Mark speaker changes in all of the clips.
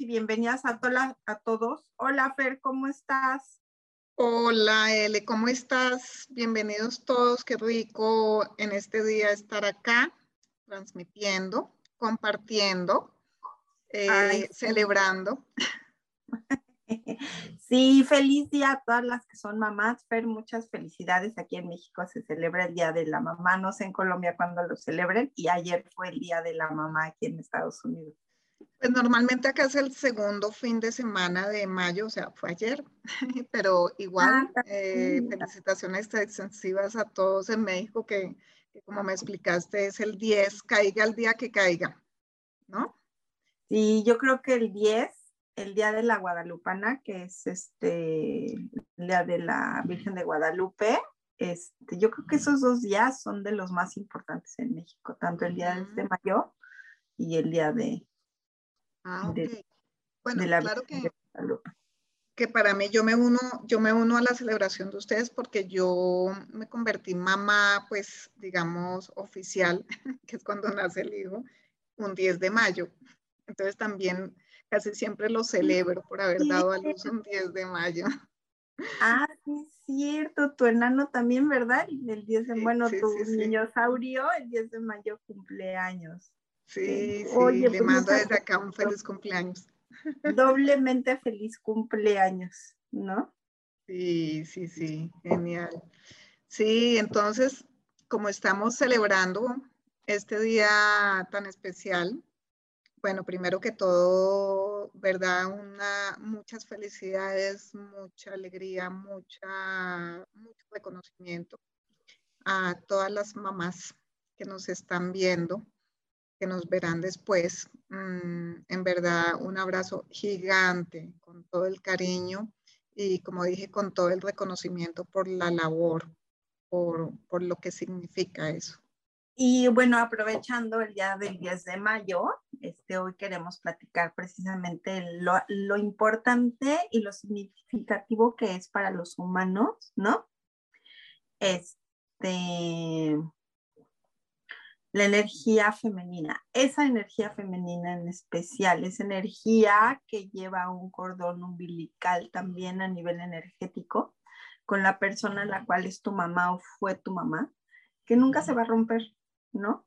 Speaker 1: Y bienvenidas a, a todos. Hola Fer, ¿cómo estás?
Speaker 2: Hola Ele, ¿cómo estás? Bienvenidos todos, qué rico en este día estar acá, transmitiendo, compartiendo, eh, celebrando.
Speaker 1: Sí, feliz día a todas las que son mamás. Fer, muchas felicidades. Aquí en México se celebra el Día de la Mamá, no sé en Colombia cuándo lo celebren, y ayer fue el Día de la Mamá aquí en Estados Unidos.
Speaker 2: Pues normalmente acá es el segundo fin de semana de mayo, o sea, fue ayer, pero igual, ah, eh, felicitaciones extensivas a todos en México que, como me explicaste es el 10, caiga el día que caiga, ¿no?
Speaker 1: Sí, yo creo que el 10, el día de la Guadalupana, que es este, el día de la Virgen de Guadalupe, este, yo creo que esos dos días son de los más importantes en México, tanto el día de mayo y el día de,
Speaker 2: Ah, bueno, claro que, que para mí yo me uno, yo me uno a la celebración de ustedes porque yo me convertí mamá, pues digamos, oficial, que es cuando nace el hijo, un 10 de mayo. Entonces también casi siempre lo celebro por haber dado a luz un 10 de mayo.
Speaker 1: Ah, sí, es cierto, tu enano también, ¿verdad? El 10 de, bueno, tu niño saurio, el 10 de mayo cumpleaños.
Speaker 2: Sí, sí, le pues, mando desde acá un feliz cumpleaños.
Speaker 1: Doblemente feliz cumpleaños, ¿no?
Speaker 2: Sí, sí, sí, genial. Sí, entonces, como estamos celebrando este día tan especial, bueno, primero que todo, ¿verdad? Una, muchas felicidades, mucha alegría, mucha, mucho reconocimiento a todas las mamás que nos están viendo que nos verán después. Mm, en verdad, un abrazo gigante con todo el cariño y, como dije, con todo el reconocimiento por la labor, por, por lo que significa eso.
Speaker 1: Y bueno, aprovechando el día del 10 de mayo, este, hoy queremos platicar precisamente lo, lo, importante y lo significativo que es para los humanos, ¿no? Este, la energía femenina. Esa energía femenina en especial, esa energía que lleva un cordón umbilical también a nivel energético con la persona en la cual es tu mamá o fue tu mamá, que nunca se va a romper, ¿no?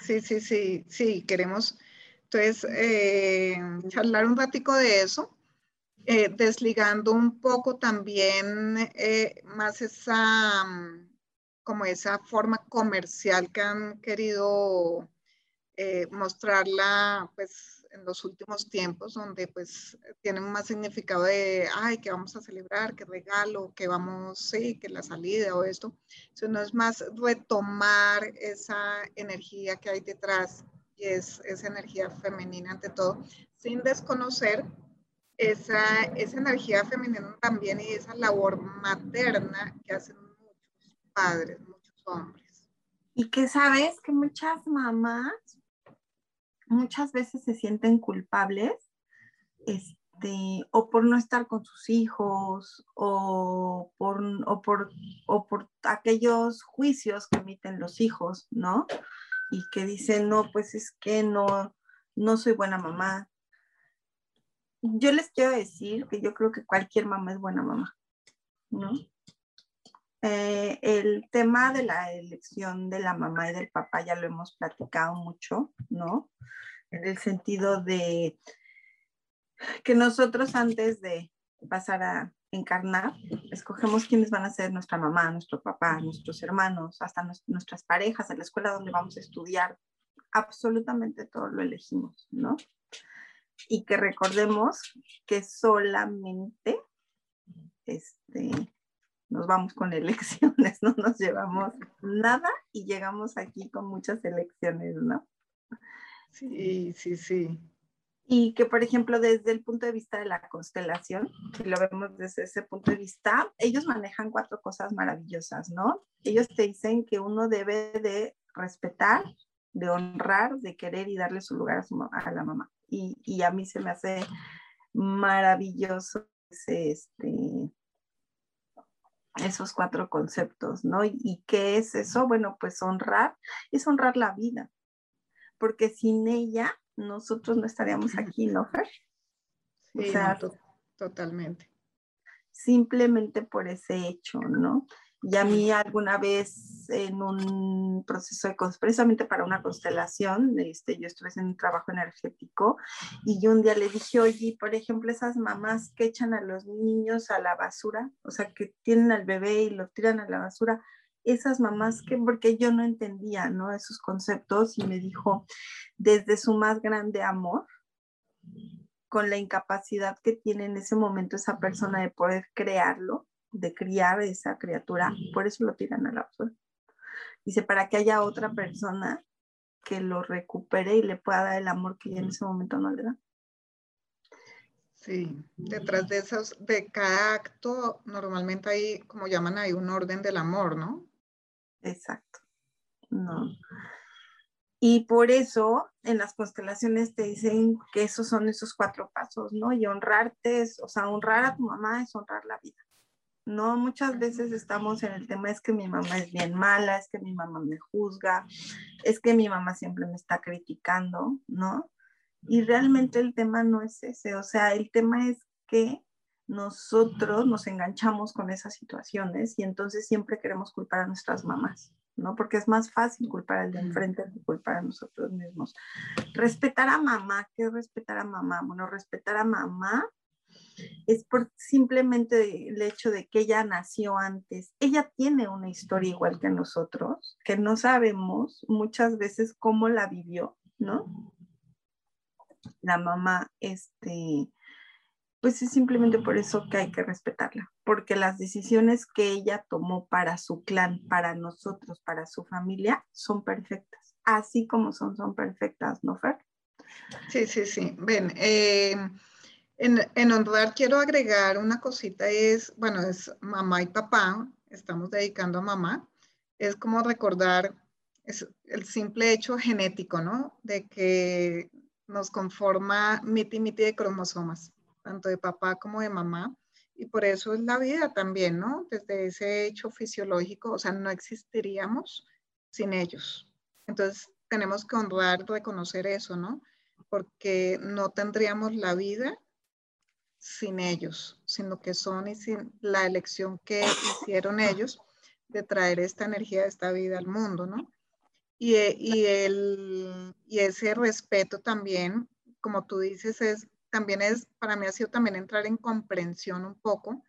Speaker 2: Sí, sí, sí, sí, queremos entonces eh, charlar un ratico de eso. Eh, desligando un poco también eh, más esa, como esa forma comercial que han querido eh, mostrarla pues en los últimos tiempos, donde pues tienen más significado de, ay, que vamos a celebrar, que regalo, que vamos, sí, que la salida o esto, eso no es más retomar esa energía que hay detrás y es esa energía femenina ante todo, sin desconocer esa, esa energía femenina también y esa labor materna que hacen padres, muchos hombres.
Speaker 1: Y que sabes que muchas mamás muchas veces se sienten culpables, este, o por no estar con sus hijos, o por, o por, o por aquellos juicios que emiten los hijos, ¿no? Y que dicen, no, pues es que no, no soy buena mamá. Yo les quiero decir que yo creo que cualquier mamá es buena mamá, ¿no? Eh, el tema de la elección de la mamá y del papá ya lo hemos platicado mucho, ¿no? En el sentido de que nosotros antes de pasar a encarnar, escogemos quiénes van a ser nuestra mamá, nuestro papá, nuestros hermanos, hasta nuestras parejas, en la escuela donde vamos a estudiar, absolutamente todo lo elegimos, ¿no? Y que recordemos que solamente este, nos vamos con elecciones, no nos llevamos nada y llegamos aquí con muchas elecciones, ¿no?
Speaker 2: Sí, sí, sí.
Speaker 1: Y que, por ejemplo, desde el punto de vista de la constelación, si lo vemos desde ese punto de vista, ellos manejan cuatro cosas maravillosas, ¿no? Ellos te dicen que uno debe de respetar, de honrar, de querer y darle su lugar a, su, a la mamá. Y, y, a mí se me hace maravilloso ese, este, esos cuatro conceptos, ¿no? ¿Y, ¿Y qué es eso? Bueno, pues honrar es honrar la vida, porque sin ella nosotros no estaríamos aquí, ¿no, Fer?
Speaker 2: Sí, o sea, totalmente.
Speaker 1: Simplemente por ese hecho, ¿no? Y a mí alguna vez en un proceso de, precisamente para una constelación, este, yo estuve en un trabajo energético y yo un día le dije, oye, por ejemplo, esas mamás que echan a los niños a la basura, o sea, que tienen al bebé y lo tiran a la basura, esas mamás que, porque yo no entendía, ¿no? Esos conceptos y me dijo, desde su más grande amor, con la incapacidad que tiene en ese momento esa persona de poder crearlo, de criar esa criatura, por eso lo tiran a la basura. Dice, para que haya otra persona que lo recupere y le pueda dar el amor que ya en ese momento no le da.
Speaker 2: Sí, detrás de esos, de cada acto, normalmente hay, como llaman ahí, un orden del amor, ¿no?
Speaker 1: Exacto. No. Y por eso en las constelaciones te dicen que esos son esos cuatro pasos, ¿no? Y honrarte, es, o sea, honrar a tu mamá es honrar la vida. No, muchas veces estamos en el tema es que mi mamá es bien mala, es que mi mamá me juzga, es que mi mamá siempre me está criticando, ¿no? Y realmente el tema no es ese, o sea, el tema es que nosotros nos enganchamos con esas situaciones y entonces siempre queremos culpar a nuestras mamás, ¿no? Porque es más fácil culpar al de enfrente que culpar a nosotros mismos. Respetar a mamá, ¿qué es respetar a mamá? Bueno, respetar a mamá es por simplemente el hecho de que ella nació antes. Ella tiene una historia igual que nosotros, que no sabemos muchas veces cómo la vivió, ¿no? La mamá, este, pues es simplemente por eso que hay que respetarla, porque las decisiones que ella tomó para su clan, para nosotros, para su familia, son perfectas, así como son, son perfectas, ¿no, Fer?
Speaker 2: Sí, sí, sí. Ven, eh, en, en, honrar quiero agregar una cosita, es, bueno, es mamá y papá, estamos dedicando a mamá, es como recordar es el simple hecho genético, ¿no? De que nos conforma miti miti de cromosomas, tanto de papá como de mamá, y por eso es la vida también, ¿no? Desde ese hecho fisiológico, o sea, no existiríamos sin ellos. Entonces, tenemos que honrar, reconocer eso, ¿no? Porque no tendríamos la vida sin ellos, sino que son y sin la elección que hicieron ellos de traer esta energía de esta vida al mundo, ¿no? Y, eh, y, el, y ese respeto también, como tú dices, es, también es, para mí ha sido también entrar en comprensión un poco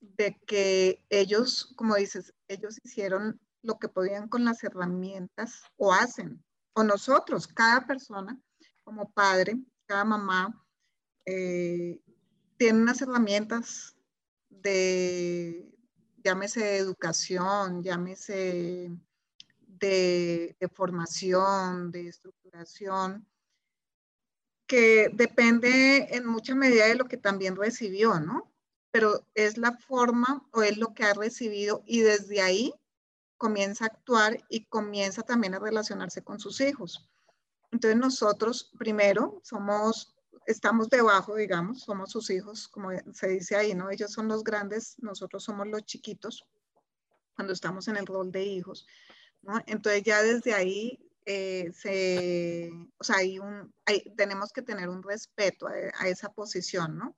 Speaker 2: de que ellos, como dices, ellos hicieron lo que podían con las herramientas o hacen, o nosotros, cada persona, como padre, cada mamá, eh, tiene unas herramientas de, llámese educación, llámese de, formación, de estructuración, que depende en mucha medida de lo que también recibió, ¿no? Pero es la forma o es lo que ha recibido y desde ahí comienza a actuar y comienza también a relacionarse con sus hijos. Entonces nosotros primero somos estamos debajo, digamos, somos sus hijos, como se dice ahí, ¿no? Ellos son los grandes, nosotros somos los chiquitos, cuando estamos en el rol de hijos, ¿no? Entonces ya desde ahí, eh, se, o sea, hay un, tenemos que tener un respeto a, a esa posición, ¿no?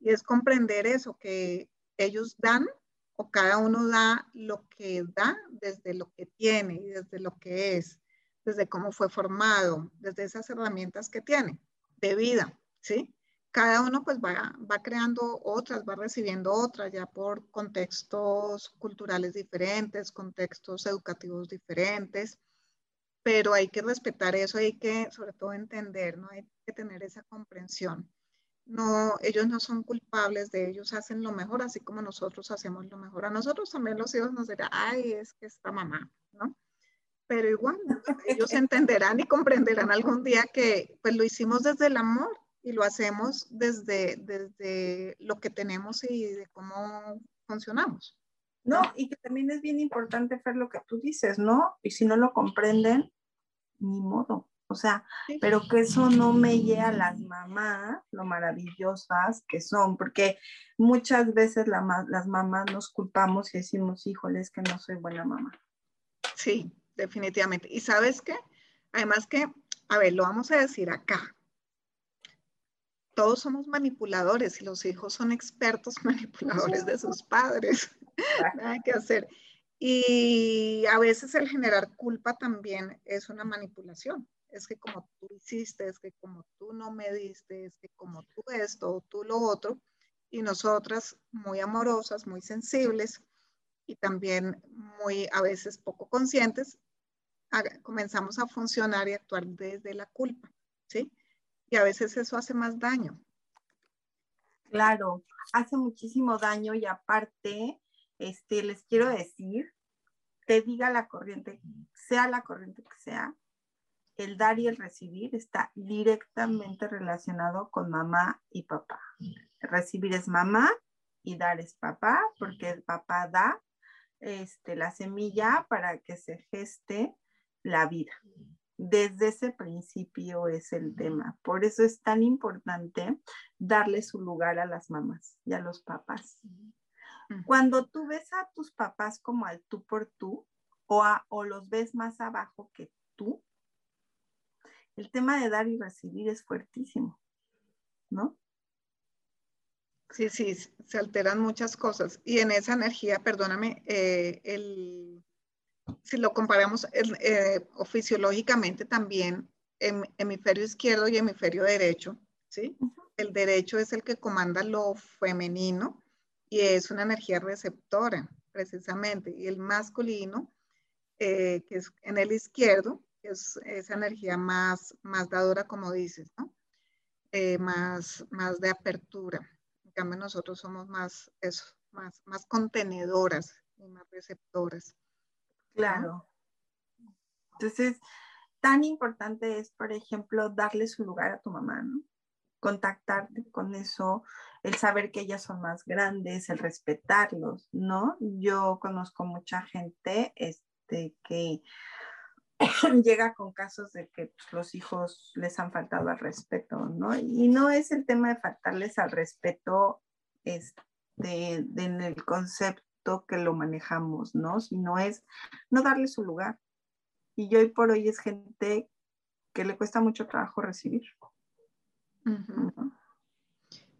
Speaker 2: Y es comprender eso, que ellos dan o cada uno da lo que da desde lo que tiene y desde lo que es, desde cómo fue formado, desde esas herramientas que tiene de vida, ¿sí? cada uno pues va, va creando otras, va recibiendo otras ya por contextos culturales diferentes, contextos educativos diferentes, pero hay que respetar eso, hay que sobre todo entender, ¿no? Hay que tener esa comprensión. No, ellos no son culpables de ellos, hacen lo mejor, así como nosotros hacemos lo mejor. A nosotros también los hijos nos dirán, ay, es que esta mamá. Pero igual, ellos entenderán y comprenderán algún día que pues lo hicimos desde el amor, y lo hacemos desde, desde lo que tenemos y de cómo funcionamos.
Speaker 1: No, y que también es bien importante ver lo que tú dices, ¿no? Y si no lo comprenden, ni modo. O sea, pero que eso no me lleve a las mamás, lo maravillosas que son, porque muchas veces las mamás nos culpamos y decimos, híjole, es que no soy buena mamá.
Speaker 2: Sí, definitivamente. Y sabes qué? Además que, a ver, lo vamos a decir acá, todos somos manipuladores y los hijos son expertos manipuladores de sus padres. Nada que hacer. Y a veces el generar culpa también es una manipulación. Es que como tú hiciste, es que como tú no me diste, es que como tú esto o tú lo otro. Y nosotras muy amorosas, muy sensibles y también muy a veces poco conscientes, comenzamos a funcionar y actuar desde la culpa, ¿sí? y a veces eso hace más daño.
Speaker 1: Claro, hace muchísimo daño y aparte, este, les quiero decir, te diga la corriente, sea la corriente que sea, el dar y el recibir está directamente relacionado con mamá y papá. Recibir es mamá y dar es papá, porque el papá da este, la semilla para que se geste la vida desde ese principio es el tema. Por eso es tan importante darle su lugar a las mamás y a los papás. Cuando tú ves a tus papás como al tú por tú o, o los ves más abajo que tú, el tema de dar y recibir es fuertísimo, ¿no?
Speaker 2: Sí, sí, se alteran muchas cosas. Y en esa energía, perdóname, eh, el, si lo comparamos eh, o fisiológicamente también, hemisferio izquierdo y hemisferio derecho, ¿sí? El derecho es el que comanda lo femenino y es una energía receptora, precisamente, y el masculino, eh, que es en el izquierdo, es esa energía más, más dadora, como dices, ¿no? Eh, más, más de apertura. En cambio, nosotros somos más, eso, más, más contenedoras y más receptoras.
Speaker 1: Claro. Entonces, tan importante es, por ejemplo, darle su lugar a tu mamá, ¿no? Contactarte con eso, el saber que ellas son más grandes, el respetarlos, ¿no? Yo conozco mucha gente este, que llega con casos de que pues, los hijos les han faltado al respeto, ¿no? Y no es el tema de faltarles al respeto este, en el concepto que lo manejamos, ¿no? Sino es no darle su lugar. Y hoy por hoy es gente que le cuesta mucho trabajo recibir.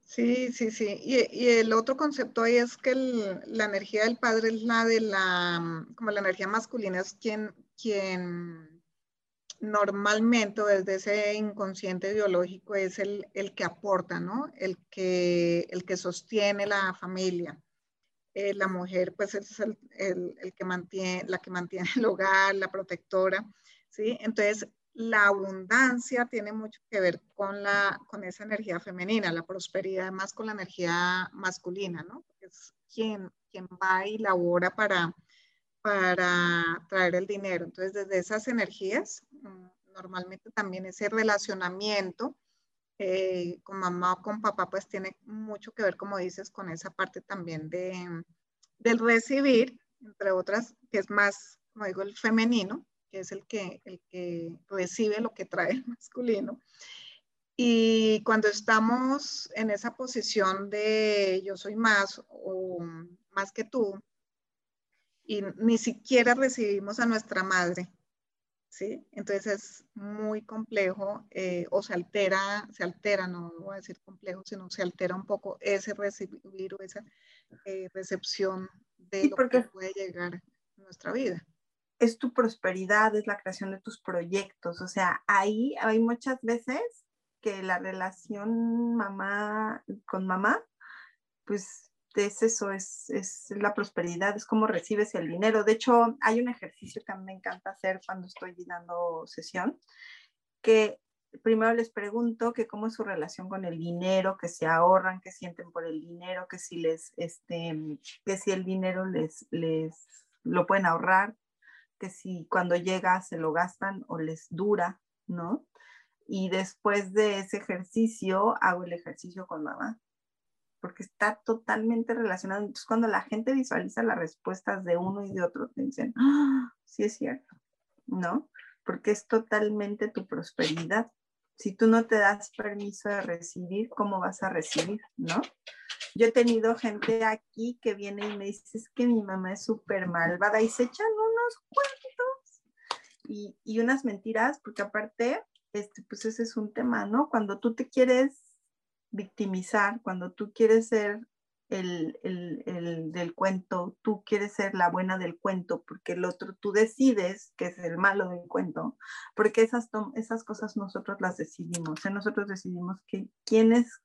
Speaker 2: Sí, sí, sí. Y, el otro concepto ahí es que la energía del padre es la de la, como la energía masculina es quien, quien normalmente desde ese inconsciente biológico es el, el, que aporta, ¿no? El que, el que sostiene la familia. Eh, la mujer pues es el, el, que mantiene, la que mantiene el hogar, la protectora, ¿sí? Entonces, la abundancia tiene mucho que ver con, la, con esa energía femenina, la prosperidad más con la energía masculina, ¿no? Es quien, quien va y labora para, para traer el dinero. Entonces, desde esas energías, mm, normalmente también ese relacionamiento eh, con mamá o con papá, pues tiene mucho que ver, como dices, con esa parte también de, del recibir, entre otras, que es más, como digo, el femenino, que es el que, el que recibe lo que trae el masculino. Y cuando estamos en esa posición de yo soy más o más que tú, y ni siquiera recibimos a nuestra madre, ¿sí? Entonces es muy complejo eh, o se altera, se altera, no voy a decir complejo, sino se altera un poco ese recibir o esa eh, recepción de lo que puede llegar a nuestra vida.
Speaker 1: Es tu prosperidad, es la creación de tus proyectos, o sea, ahí hay muchas veces que la relación mamá con mamá, pues es eso, es, es la prosperidad, es cómo recibes el dinero. De hecho, hay un ejercicio que me encanta hacer cuando estoy dando sesión, que primero les pregunto que cómo es su relación con el dinero, que se ahorran, que sienten por el dinero, que si les, este, que si el dinero les, les lo pueden ahorrar, que si cuando llega se lo gastan o les dura, ¿no? Y después de ese ejercicio hago el ejercicio con mamá, porque está totalmente relacionado. Entonces, cuando la gente visualiza las respuestas de uno y de otro, dicen, ¡Ah! sí es cierto, ¿no? Porque es totalmente tu prosperidad. Si tú no te das permiso de recibir, ¿cómo vas a recibir, no? Yo he tenido gente aquí que viene y me dice, es que mi mamá es súper malvada y se echan unos cuentos y, y unas mentiras, porque aparte, este, pues ese es un tema, ¿no? Cuando tú te quieres victimizar, cuando tú quieres ser el, el, el, del cuento, tú quieres ser la buena del cuento, porque el otro tú decides que es el malo del cuento, porque esas, esas cosas nosotros las decidimos, ¿eh? nosotros decidimos que quienes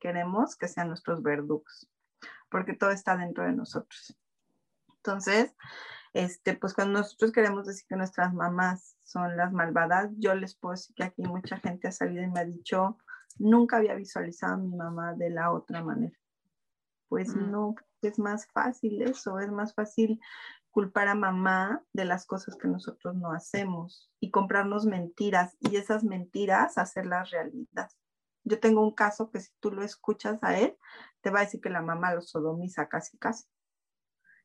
Speaker 1: queremos que sean nuestros verdugos, porque todo está dentro de nosotros. Entonces, este, pues cuando nosotros queremos decir que nuestras mamás son las malvadas, yo les puedo decir que aquí mucha gente ha salido y me ha dicho, nunca había visualizado a mi mamá de la otra manera pues mm. no, es más fácil eso, es más fácil culpar a mamá de las cosas que nosotros no hacemos y comprarnos mentiras y esas mentiras hacerlas realidad. Yo tengo un caso que si tú lo escuchas a él, te va a decir que la mamá lo sodomiza casi casi.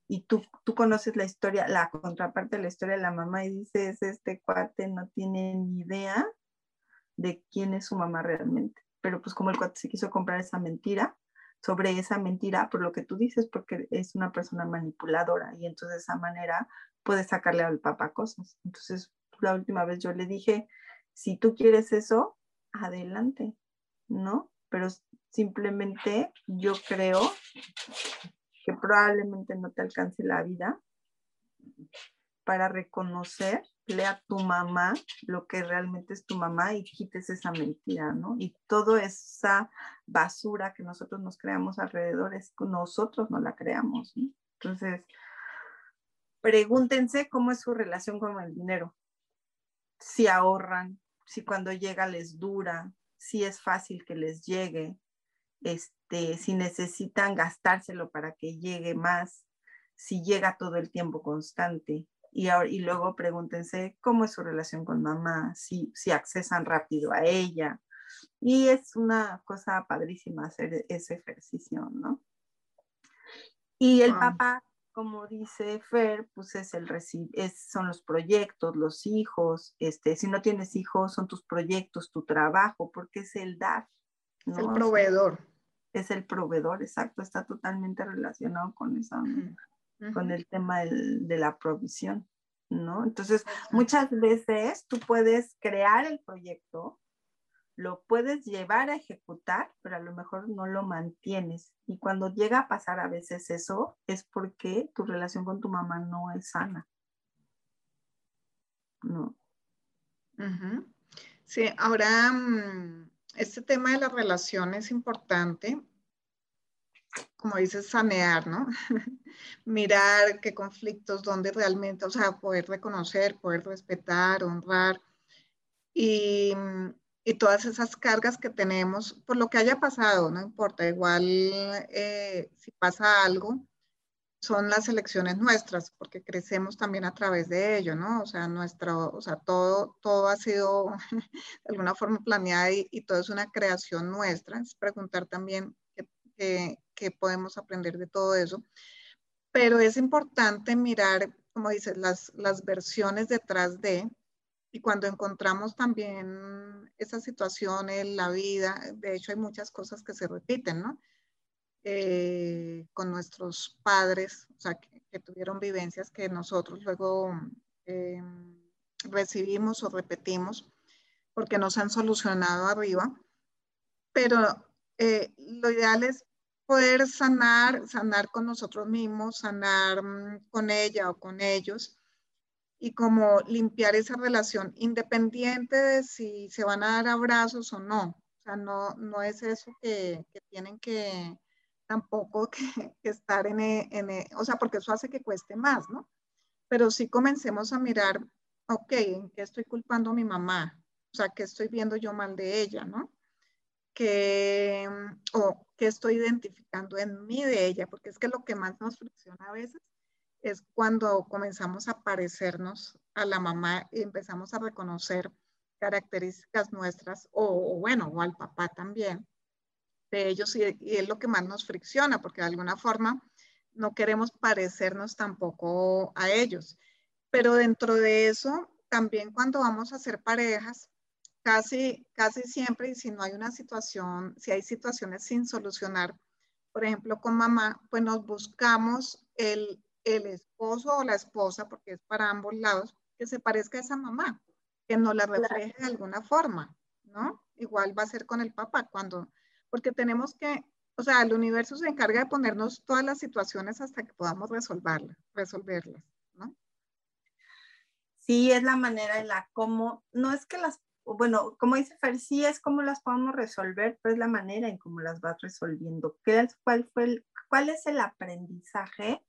Speaker 1: Y tú, tú conoces la historia, la contraparte de la historia de la mamá y dices, este cuate no tiene ni idea de quién es su mamá realmente. Pero pues como el cuate se quiso comprar esa mentira, sobre esa mentira por lo que tú dices, porque es una persona manipuladora y entonces de esa manera puedes sacarle al papá cosas. Entonces, la última vez yo le dije, si tú quieres eso, adelante, ¿no? Pero simplemente yo creo que probablemente no te alcance la vida para reconocer a tu mamá lo que realmente es tu mamá y quites esa mentira, ¿no? Y toda esa basura que nosotros nos creamos alrededor es nosotros no la creamos, ¿no? Entonces, pregúntense cómo es su relación con el dinero. Si ahorran, si cuando llega les dura, si es fácil que les llegue, este, si necesitan gastárselo para que llegue más, si llega todo el tiempo constante, y, y luego pregúntense cómo es su relación con mamá, si, si accesan rápido a ella. Y es una cosa padrísima hacer ese ejercicio, ¿no? Y el papá, como dice Fer, pues es el es, son los proyectos, los hijos, este, si no tienes hijos, son tus proyectos, tu trabajo, porque es el dar.
Speaker 2: Es el proveedor.
Speaker 1: Es el proveedor, exacto, está totalmente relacionado con con el tema de la provisión, ¿no? Entonces, muchas veces tú puedes crear el proyecto, lo puedes llevar a ejecutar, pero a lo mejor no lo mantienes. Y cuando llega a pasar a veces eso, es porque tu relación con tu mamá no es sana. ¿No?
Speaker 2: Sí, ahora mm, este tema de la relación es importante como dices, sanear, ¿no? Mirar qué conflictos, dónde realmente, o sea, poder reconocer, poder respetar, honrar y, y todas esas cargas que tenemos por lo que haya pasado, no importa, igual eh, si pasa algo, son las elecciones nuestras, porque crecemos también a través de ello, ¿no? O sea, nuestro, o sea, todo, todo ha sido de alguna forma planeado y, y todo es una creación nuestra. Es preguntar también qué, que podemos aprender de todo eso. Pero es importante mirar, como dices, las, las versiones detrás de, y cuando encontramos también esas situaciones, la vida, de hecho hay muchas cosas que se repiten, ¿no? Eh, con nuestros padres, o sea, que, tuvieron vivencias que nosotros luego eh, recibimos o repetimos porque nos han solucionado arriba. Pero eh, lo ideal es poder sanar, sanar con nosotros mismos, sanar mm, con ella o con ellos y como limpiar esa relación independiente de si se van a dar abrazos o no, sea, no, no es eso que, que tienen que tampoco que, estar en, e, en, e, o sea, porque eso hace que cueste más, ¿no? Pero sí comencemos a mirar, ok, ¿en qué estoy culpando a mi mamá? O sea, ¿qué estoy viendo yo mal de ella, ¿no? Que, o qué estoy identificando en mí de ella, porque es que lo que más nos fricciona a veces es cuando comenzamos a parecernos a la mamá y empezamos a reconocer características nuestras o, bueno, o al papá también de ellos y, es lo que más nos fricciona porque de alguna forma no queremos parecernos tampoco a ellos. Pero dentro de eso, también cuando vamos a hacer parejas, casi, casi siempre, y si no hay una situación, si hay situaciones sin solucionar, por ejemplo, con mamá, pues nos buscamos el, el esposo o la esposa, porque es para ambos lados, que se parezca a esa mamá que no la refleje de alguna forma, ¿no? Igual va a ser con el papá cuando, porque tenemos que, o sea, el universo se encarga de ponernos todas las situaciones hasta que podamos resolverlas, resolverlas, ¿no?
Speaker 1: Sí, es la manera en la como, no es que las, bueno, como dice Fer, sí es como las podemos resolver, pero es la manera en cómo las vas resolviendo. ¿Cuál, fue el, ¿Cuál es el aprendizaje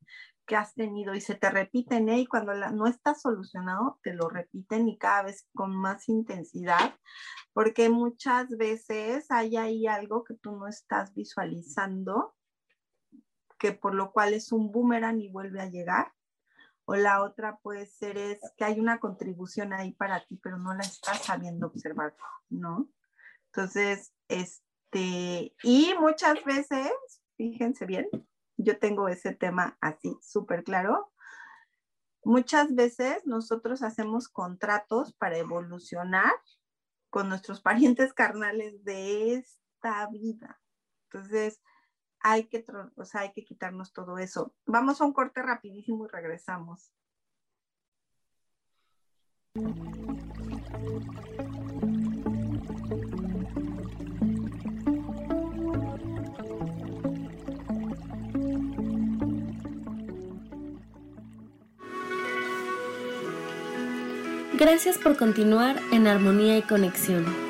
Speaker 1: que has tenido y se te repiten, ¿eh? y cuando no está solucionado, te lo repiten y cada vez con más intensidad, porque muchas veces hay ahí algo que tú no estás visualizando, que por lo cual es un boomerang y vuelve a llegar. O la otra puede ser es que hay una contribución ahí para ti, pero no la estás sabiendo observar, ¿no? Entonces, este, y muchas veces, fíjense bien, yo tengo ese tema así súper claro. Muchas veces nosotros hacemos contratos para evolucionar con nuestros parientes carnales de esta vida. Entonces, hay que, o sea, hay que quitarnos todo eso. Vamos a un corte rapidísimo y regresamos.
Speaker 3: Gracias por continuar en armonía y conexión.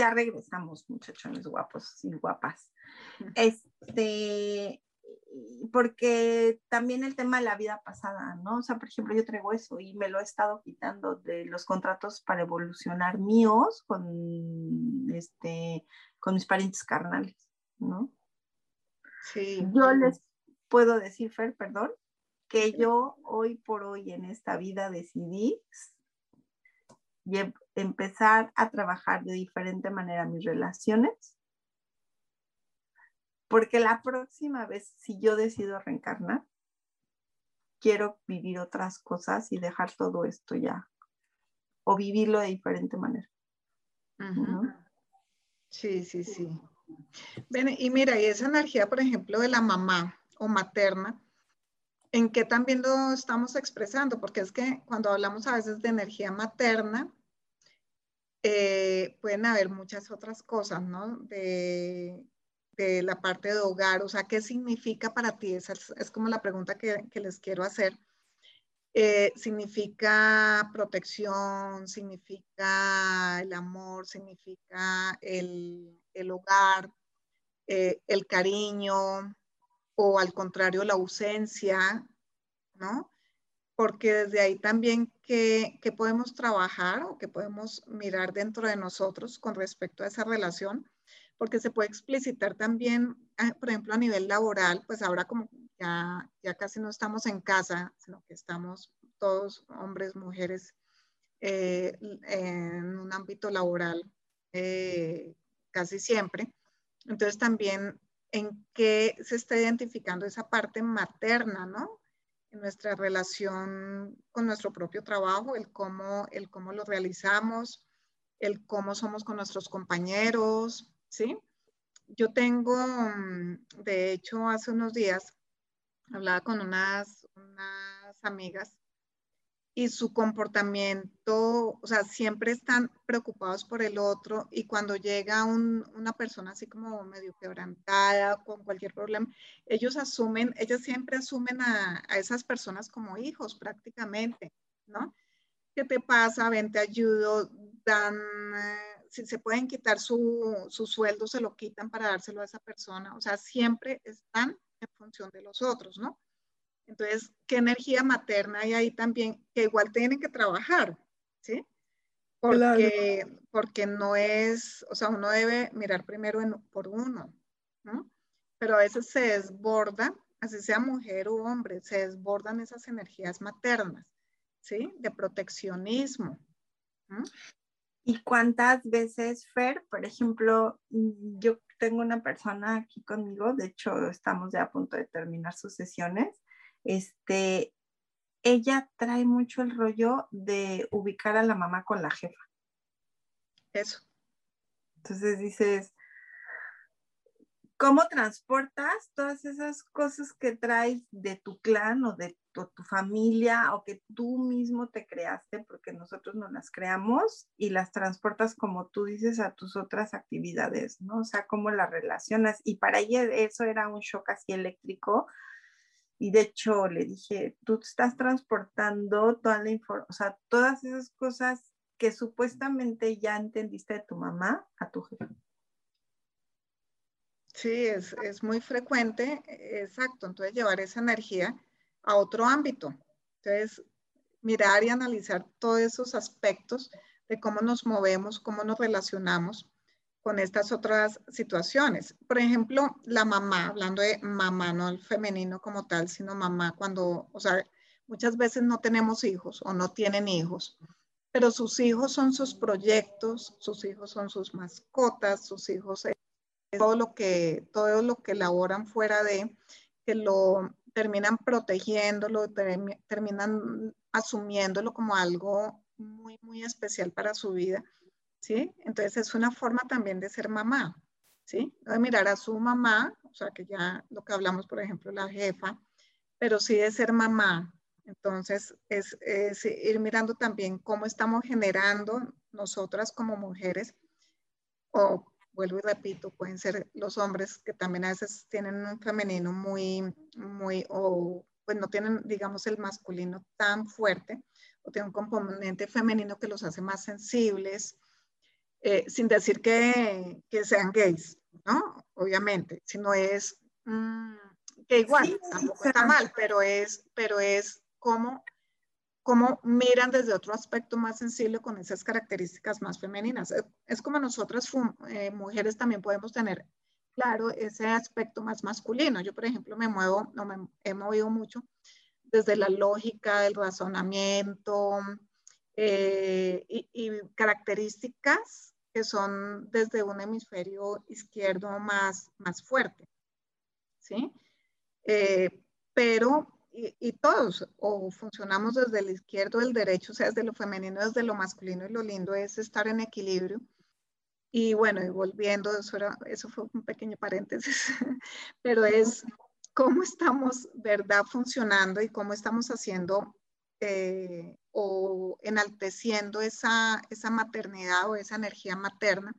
Speaker 1: Ya regresamos, muchachones guapos y guapas. Este, porque también el tema de la vida pasada, ¿no? O sea, por ejemplo, yo traigo eso y me lo he estado quitando de los contratos para evolucionar míos con, este, con mis parientes carnales, ¿no?
Speaker 2: Sí.
Speaker 1: Yo les puedo decir, Fer, perdón, que yo hoy por hoy en esta vida decidí empezar a trabajar de diferente manera mis relaciones porque la próxima vez, si yo decido reencarnar, quiero vivir otras cosas y dejar todo esto ya. O vivirlo de diferente manera.
Speaker 2: Sí, sí, sí. y mira, y esa energía, por ejemplo, de la mamá o materna, ¿en qué también lo estamos expresando? Porque es que cuando hablamos a veces de energía materna, eh, pueden haber muchas otras cosas, ¿no? De la parte de hogar, o sea, ¿qué significa para ti? Esa es, como la pregunta que, les quiero hacer. Eh, significa protección, significa el amor, significa el, hogar, eh, el cariño o al contrario la ausencia, ¿no? Porque desde ahí también que, que podemos trabajar o que podemos mirar dentro de nosotros con respecto a esa relación porque se puede explicitar también, ah, por ejemplo, a nivel laboral, pues ahora como ya, ya casi no estamos en casa, sino que estamos todos, hombres, mujeres, eh, en un ámbito laboral eh, casi siempre. Entonces también en qué se está identificando esa parte materna, ¿no? En nuestra relación con nuestro propio trabajo, el cómo, el cómo lo realizamos, el cómo somos con nuestros compañeros, ¿sí? Yo tengo, mm, de hecho, hace unos días hablaba con unas, unas amigas y su comportamiento, o sea, siempre están preocupados por el otro y cuando llega una persona así como medio quebrantada, con cualquier problema, ellos asumen, ellas siempre asumen a, esas personas como hijos prácticamente, ¿no? ¿Qué te pasa? Ven, te ayudo, dan... Eh, si se pueden quitar su, sueldo, se lo quitan para dárselo a esa persona. O sea, siempre están en función de los otros, ¿no? Entonces, ¿qué energía materna hay ahí también? Que igual tienen que trabajar, ¿sí? Porque, porque no es, o sea, uno debe mirar primero por uno, ¿no? Pero a veces se desborda, así sea mujer o hombre, se desbordan esas energías maternas, ¿sí? De proteccionismo. ¿no?
Speaker 1: ¿Y cuántas veces, Fer, por ejemplo, yo tengo una persona aquí conmigo, de hecho estamos ya a punto de terminar sus sesiones, este, ella trae mucho el rollo de ubicar a la mamá con la jefa.
Speaker 2: Eso.
Speaker 1: Entonces dices, ¿cómo transportas todas esas cosas que traes de tu clan o de tu, familia o que tú mismo te creaste, porque nosotros no las creamos y las transportas como tú dices a tus otras actividades, ¿no? O sea, cómo las relacionas. Y para ella eso era un shock así eléctrico. Y de hecho le dije, tú estás transportando toda la información, o sea, todas esas cosas que supuestamente ya entendiste de tu mamá a tu jefe.
Speaker 2: Sí, es, es muy frecuente, exacto. Entonces llevar esa energía a otro ámbito. Entonces, mirar y analizar todos esos aspectos de cómo nos movemos, cómo nos relacionamos con estas otras situaciones. Por ejemplo, la mamá, hablando de mamá, no el femenino como tal, sino mamá cuando, o sea, muchas veces no tenemos hijos o no tienen hijos, pero sus hijos son sus proyectos, sus hijos son sus mascotas, sus hijos es todo lo que todo lo que elaboran fuera de que lo terminan protegiéndolo, terminan asumiéndolo como algo muy, muy especial para su vida, ¿sí? Entonces es una forma también de ser mamá, ¿sí? de mirar a su mamá, o sea, que ya lo que hablamos, por ejemplo, la jefa, pero sí de ser mamá. Entonces es, es ir mirando también cómo estamos generando nosotras como mujeres o vuelvo y repito, pueden ser los hombres que también a veces tienen un femenino muy, muy, o pues no tienen, digamos, el masculino tan fuerte, o tienen un componente femenino que los hace más sensibles, eh, sin decir que, que, sean gays, ¿no? Obviamente, sino es mm, que igual, tampoco está mal, pero es, pero es como cómo miran desde otro aspecto más sensible con esas características más femeninas. Es como nosotras eh, mujeres también podemos tener, claro, ese aspecto más masculino. Yo, por ejemplo, me muevo, no me he movido mucho desde la lógica, el razonamiento eh, y, características que son desde un hemisferio izquierdo más, más fuerte. ¿Sí? Eh, pero y, todos, o funcionamos desde el izquierdo, el derecho, o sea, desde lo femenino, desde lo masculino, y lo lindo es estar en equilibrio. Y bueno, y volviendo, eso, eso fue un pequeño paréntesis, pero es cómo estamos, ¿verdad?, funcionando y cómo estamos haciendo eh, o enalteciendo esa, esa maternidad o esa energía materna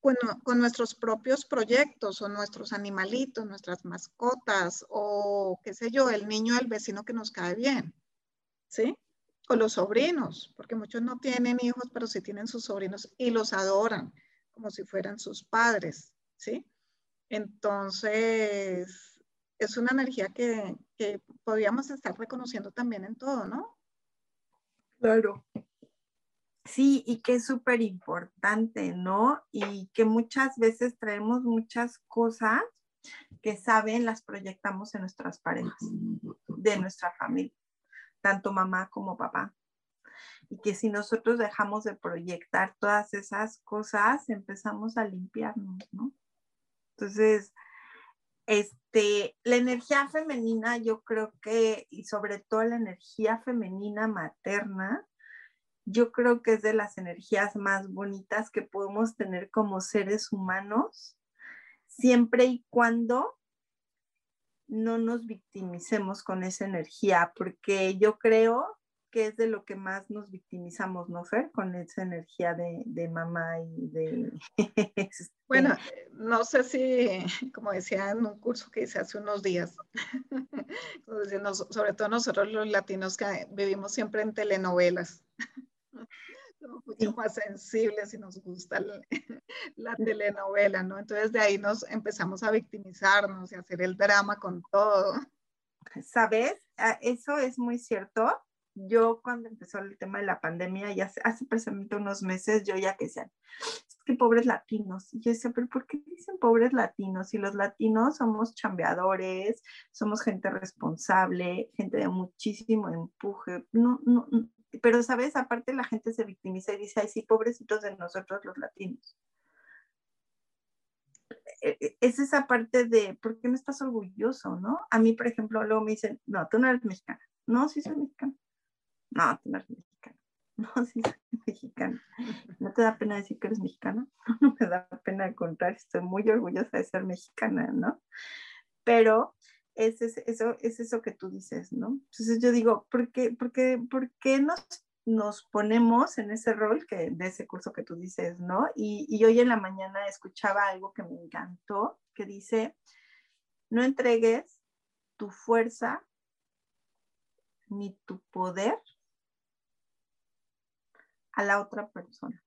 Speaker 2: con, nuestros propios proyectos o nuestros animalitos, nuestras mascotas o qué sé yo, el niño del vecino que nos cae bien, ¿sí? O los sobrinos, porque muchos no tienen hijos, pero sí tienen sus sobrinos y los adoran como si fueran sus padres, ¿sí? Entonces, es una energía que, que podríamos estar reconociendo también en todo, ¿no?
Speaker 1: Claro. Sí, y que es súper importante, ¿no? Y que muchas veces traemos muchas cosas que saben, las proyectamos en nuestras parejas, de nuestra familia, tanto mamá como papá. Y que si nosotros dejamos de proyectar todas esas cosas, empezamos a limpiarnos, ¿no? Entonces, este, la energía femenina, yo creo que, y sobre todo la energía femenina materna, yo creo que es de las energías más bonitas que podemos tener como seres humanos, siempre y cuando no nos victimicemos con esa energía, porque yo creo que es de lo que más nos victimizamos, ¿no, Fer? Con esa energía de, mamá y de...
Speaker 2: Este bueno, no sé si, como decía en un curso que hice hace unos días, sobre todo nosotros los latinos que vivimos siempre en telenovelas, somos mucho más sensibles y nos gusta la, telenovela, ¿no? Entonces de ahí nos empezamos a victimizarnos y a hacer el drama con todo.
Speaker 1: ¿Sabes? Ah, eso es muy cierto. Yo cuando empezó el tema de la pandemia, ya hace, hace precisamente unos meses, yo ya que decía, es que pobres latinos. Y yo decía, pero ¿por qué dicen pobres latinos? Si los latinos somos chambeadores, somos gente responsable, gente de muchísimo empuje. No, no, pero, ¿sabes? Aparte la gente se victimiza y dice, ay, sí, pobrecitos de nosotros los latinos. E, e, es esa parte de, ¿por qué no estás orgulloso, no? A mí, por ejemplo, luego me dicen, no, tú no eres mexicana. No, sí soy mexicana. No, tú no eres mexicana. No, sí soy mexicana. ¿No te da pena decir que eres mexicana? No me da pena contar, estoy muy orgullosa de ser mexicana, ¿no? Pero es, eso, es eso que tú dices, ¿no? Entonces yo digo, ¿por qué, por nos, nos ponemos en ese rol que, de ese curso que tú dices, ¿no? Y, y hoy en la mañana escuchaba algo que me encantó, que dice, no entregues tu fuerza ni tu poder a la otra persona.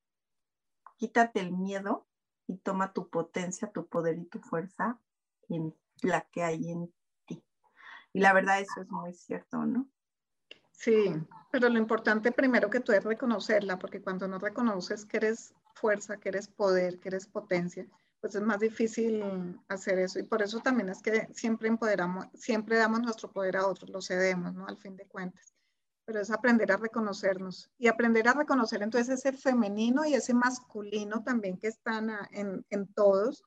Speaker 1: Quítate el miedo y toma tu potencia, tu poder y tu fuerza en la que hay en y la verdad eso es muy cierto, ¿no?
Speaker 2: Sí, pero lo importante primero que tú es reconocerla, porque cuando no reconoces que eres fuerza, que eres poder, que eres potencia, pues es más difícil hacer eso. Y por eso también es que siempre empoderamos, siempre damos nuestro poder a otros, lo cedemos, ¿no? Al fin de cuentas. Pero es aprender a reconocernos y aprender a reconocer entonces ese femenino y ese masculino también que están en, en todos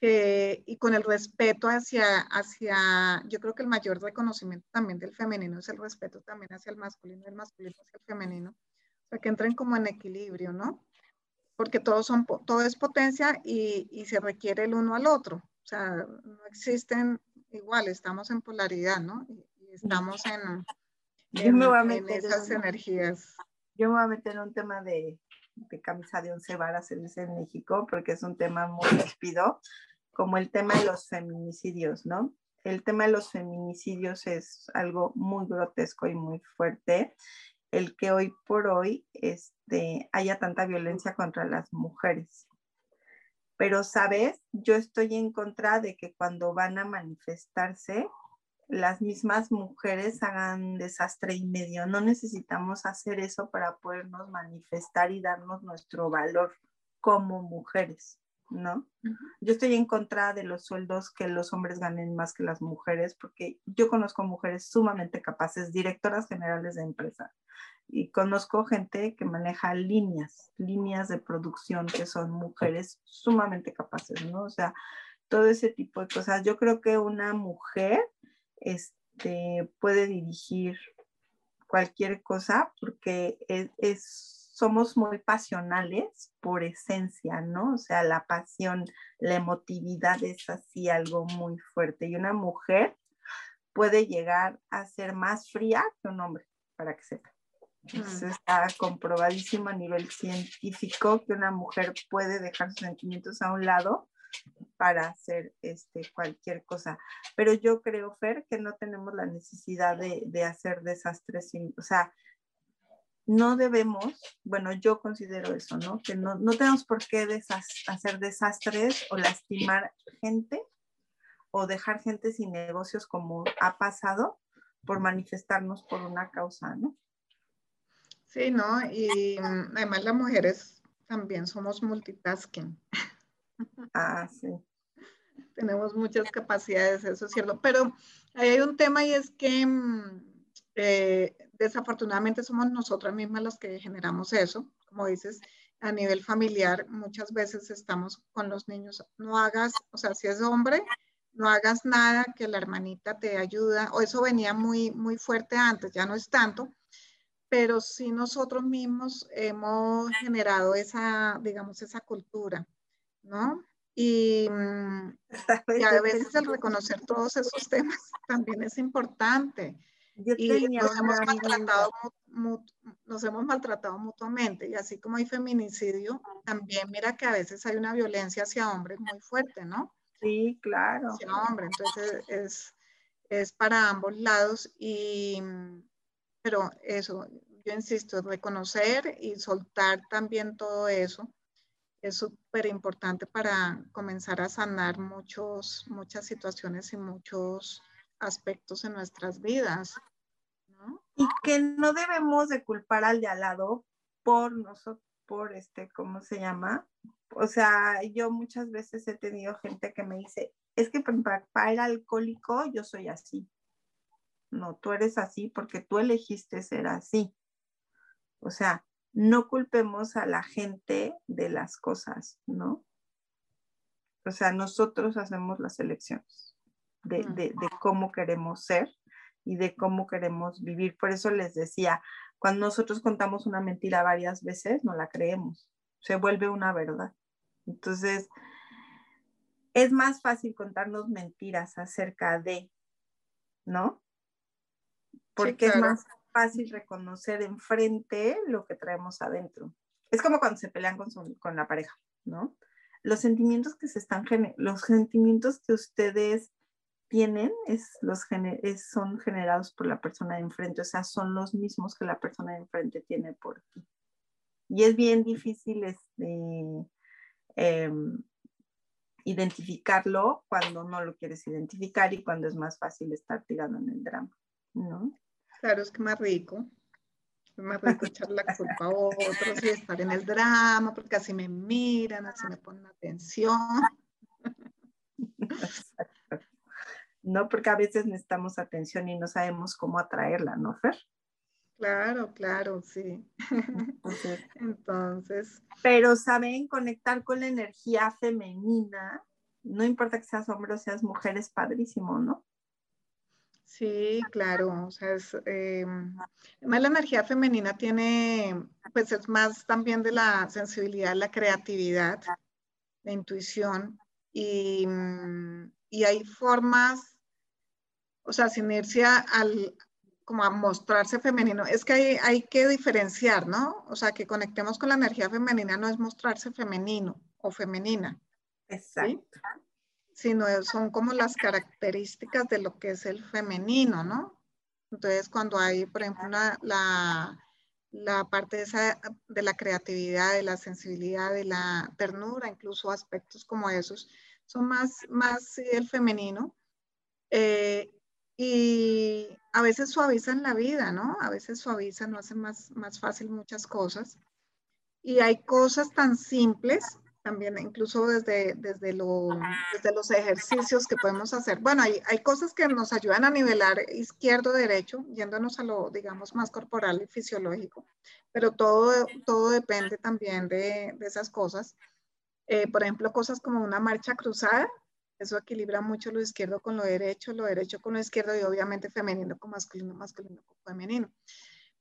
Speaker 2: y con el respeto hacia, hacia, yo creo que el mayor reconocimiento también del femenino es el respeto también hacia el masculino y el masculino hacia el femenino, o sea, que entren como en equilibrio, ¿no? Porque todos son, todo es potencia y, y se requiere el uno al otro, o sea, no existen igual, estamos en polaridad, ¿no? Y, estamos en, en, esas energías.
Speaker 1: Yo me voy a meter en un tema de, de camisa de once varas, se dice en México, porque es un tema muy despido, como el tema de los feminicidios, ¿no? El tema de los feminicidios es algo muy grotesco y muy fuerte. el que hoy por hoy este, haya tanta violencia contra las mujeres. Pero, ¿sabes? Yo estoy en contra de que cuando van a manifestarse, las mismas mujeres hagan desastre y medio. No necesitamos hacer eso para podernos manifestar y darnos nuestro valor como mujeres. ¿no? Yo estoy en contra de los sueldos que los hombres ganen más que las mujeres, porque yo conozco mujeres sumamente capaces, directoras generales de empresa, y conozco gente que maneja líneas, líneas de producción que son mujeres sumamente capaces, ¿no? O sea, todo ese tipo de cosas. Yo creo que una mujer este, puede dirigir cualquier cosa porque es somos muy pasionales por esencia, ¿no? O sea, la pasión, la emotividad es así algo muy fuerte. Y una mujer puede llegar a ser más fría que un hombre, para que sepa. Eso está comprobadísimo a nivel científico que una mujer puede dejar sus sentimientos a un lado para hacer este, cualquier cosa. Pero yo creo, Fer, que no tenemos la necesidad de, de hacer desastres. o sea, no debemos, bueno, yo considero eso, ¿no? Que no, tenemos por qué hacer desastres o lastimar gente o dejar gente sin negocios como ha pasado por manifestarnos por una causa, ¿no?
Speaker 2: Sí, ¿no? Y mm, además las mujeres también somos multitasking.
Speaker 1: Ah, sí.
Speaker 2: Tenemos muchas capacidades, eso es cierto. Pero hay un tema y es que mm, eh, desafortunadamente somos nosotras mismas las que generamos eso. Como dices, a nivel familiar, muchas veces estamos con los niños, no hagas, o sea, si es hombre, no hagas nada que la hermanita te ayuda, o eso venía muy, muy fuerte antes, ya no es tanto, pero sí nosotros mismos hemos generado esa, digamos, esa cultura, ¿no? Y, mm, y a veces el reconocer todos esos temas también es importante y nos hemos, maltratado, nos hemos maltratado mutuamente. Y así como hay feminicidio, también mira que a veces hay una violencia hacia hombres muy fuerte, ¿no?
Speaker 1: Sí, claro.
Speaker 2: Hacia hombres. Entonces es, es para ambos lados. Y, pero eso, yo insisto, reconocer y soltar también todo eso es súper importante para comenzar a sanar muchos, muchas situaciones y muchos aspectos en nuestras vidas.
Speaker 1: Y que no debemos de culpar al de al lado por nosotros, por este, ¿cómo se llama? O sea, yo muchas veces he tenido gente que me dice, es que para, el alcohólico yo soy así. No, tú eres así porque tú elegiste ser así. O sea, no culpemos a la gente de las cosas, ¿no? O sea, nosotros hacemos las elecciones de, cómo queremos ser y de cómo queremos vivir. Por eso les decía, cuando nosotros contamos una mentira varias veces, no la creemos, se vuelve una verdad. Entonces, es más fácil contarnos mentiras acerca de, ¿no? Porque es más fácil reconocer enfrente lo que traemos adentro. Es como cuando se pelean con, con la pareja, ¿no? Los sentimientos que se están, los sentimientos que ustedes tienen es los son generados por la persona de enfrente, o sea, son los mismos que la persona de enfrente tiene por ti. Y es bien difícil este, em, identificarlo cuando no lo quieres identificar y cuando es más fácil estar tirando en el drama, ¿no?
Speaker 2: Claro, es que más rico. Es más rico echar la culpa a otros y estar en el drama, porque así me miran, así me ponen atención.
Speaker 1: ¿no? Porque a veces necesitamos atención y no sabemos cómo atraerla, ¿no, Fer?
Speaker 2: Claro, claro, sí. Entonces.
Speaker 1: Pero saben conectar con la energía femenina, no importa que seas hombre o seas mujer, es padrísimo, ¿no?
Speaker 2: Sí, claro, o sea, es, además la energía femenina tiene, pues es más también de la sensibilidad, la creatividad, la intuición, y, mm, y hay formas o sea, sin irse al, como a mostrarse femenino. Es que hay, hay, que diferenciar, ¿no? O sea, que conectemos con la energía femenina no es mostrarse femenino o femenina.
Speaker 1: Exacto.
Speaker 2: Sino son como las características de lo que es el femenino, ¿no? Entonces, cuando hay, por ejemplo, la, la parte de, esa, de la creatividad, de la sensibilidad, de la ternura, incluso aspectos como esos, son más, más el femenino. Eh, y a veces suavizan la vida, ¿no? A veces suavizan, no hacen más, más fácil muchas cosas. Y hay cosas tan simples también, incluso desde, desde, lo, desde los ejercicios que podemos hacer. Bueno, hay, hay cosas que nos ayudan a nivelar izquierdo-derecho, yéndonos a lo, digamos, más corporal y fisiológico, pero todo, todo depende también de, de esas cosas. Eh, por ejemplo, cosas como una marcha cruzada, eso equilibra mucho lo izquierdo con lo derecho, lo derecho con lo izquierdo y obviamente femenino con masculino, masculino con femenino.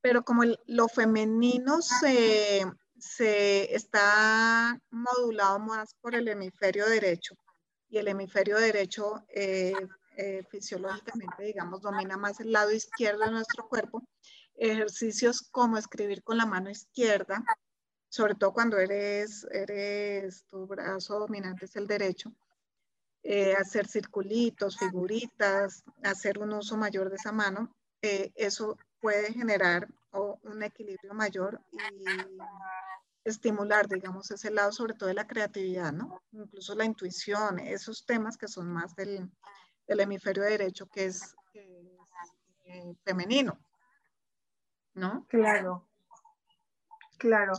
Speaker 2: Pero como lo femenino se, se está modulado más por el hemisferio derecho y el hemisferio derecho eh, eh, fisiológicamente, digamos, domina más el lado izquierdo de nuestro cuerpo. Ejercicios como escribir con la mano izquierda, sobre todo cuando eres, eres tu brazo dominante es el derecho, eh, hacer circulitos, figuritas, hacer un uso mayor de esa mano, eso puede generar un equilibrio mayor y estimular, digamos, ese lado sobre todo de la creatividad, ¿no? Incluso la intuición, esos temas que son más del, del hemisferio derecho, que es, eh, femenino, ¿no?
Speaker 1: Claro, claro.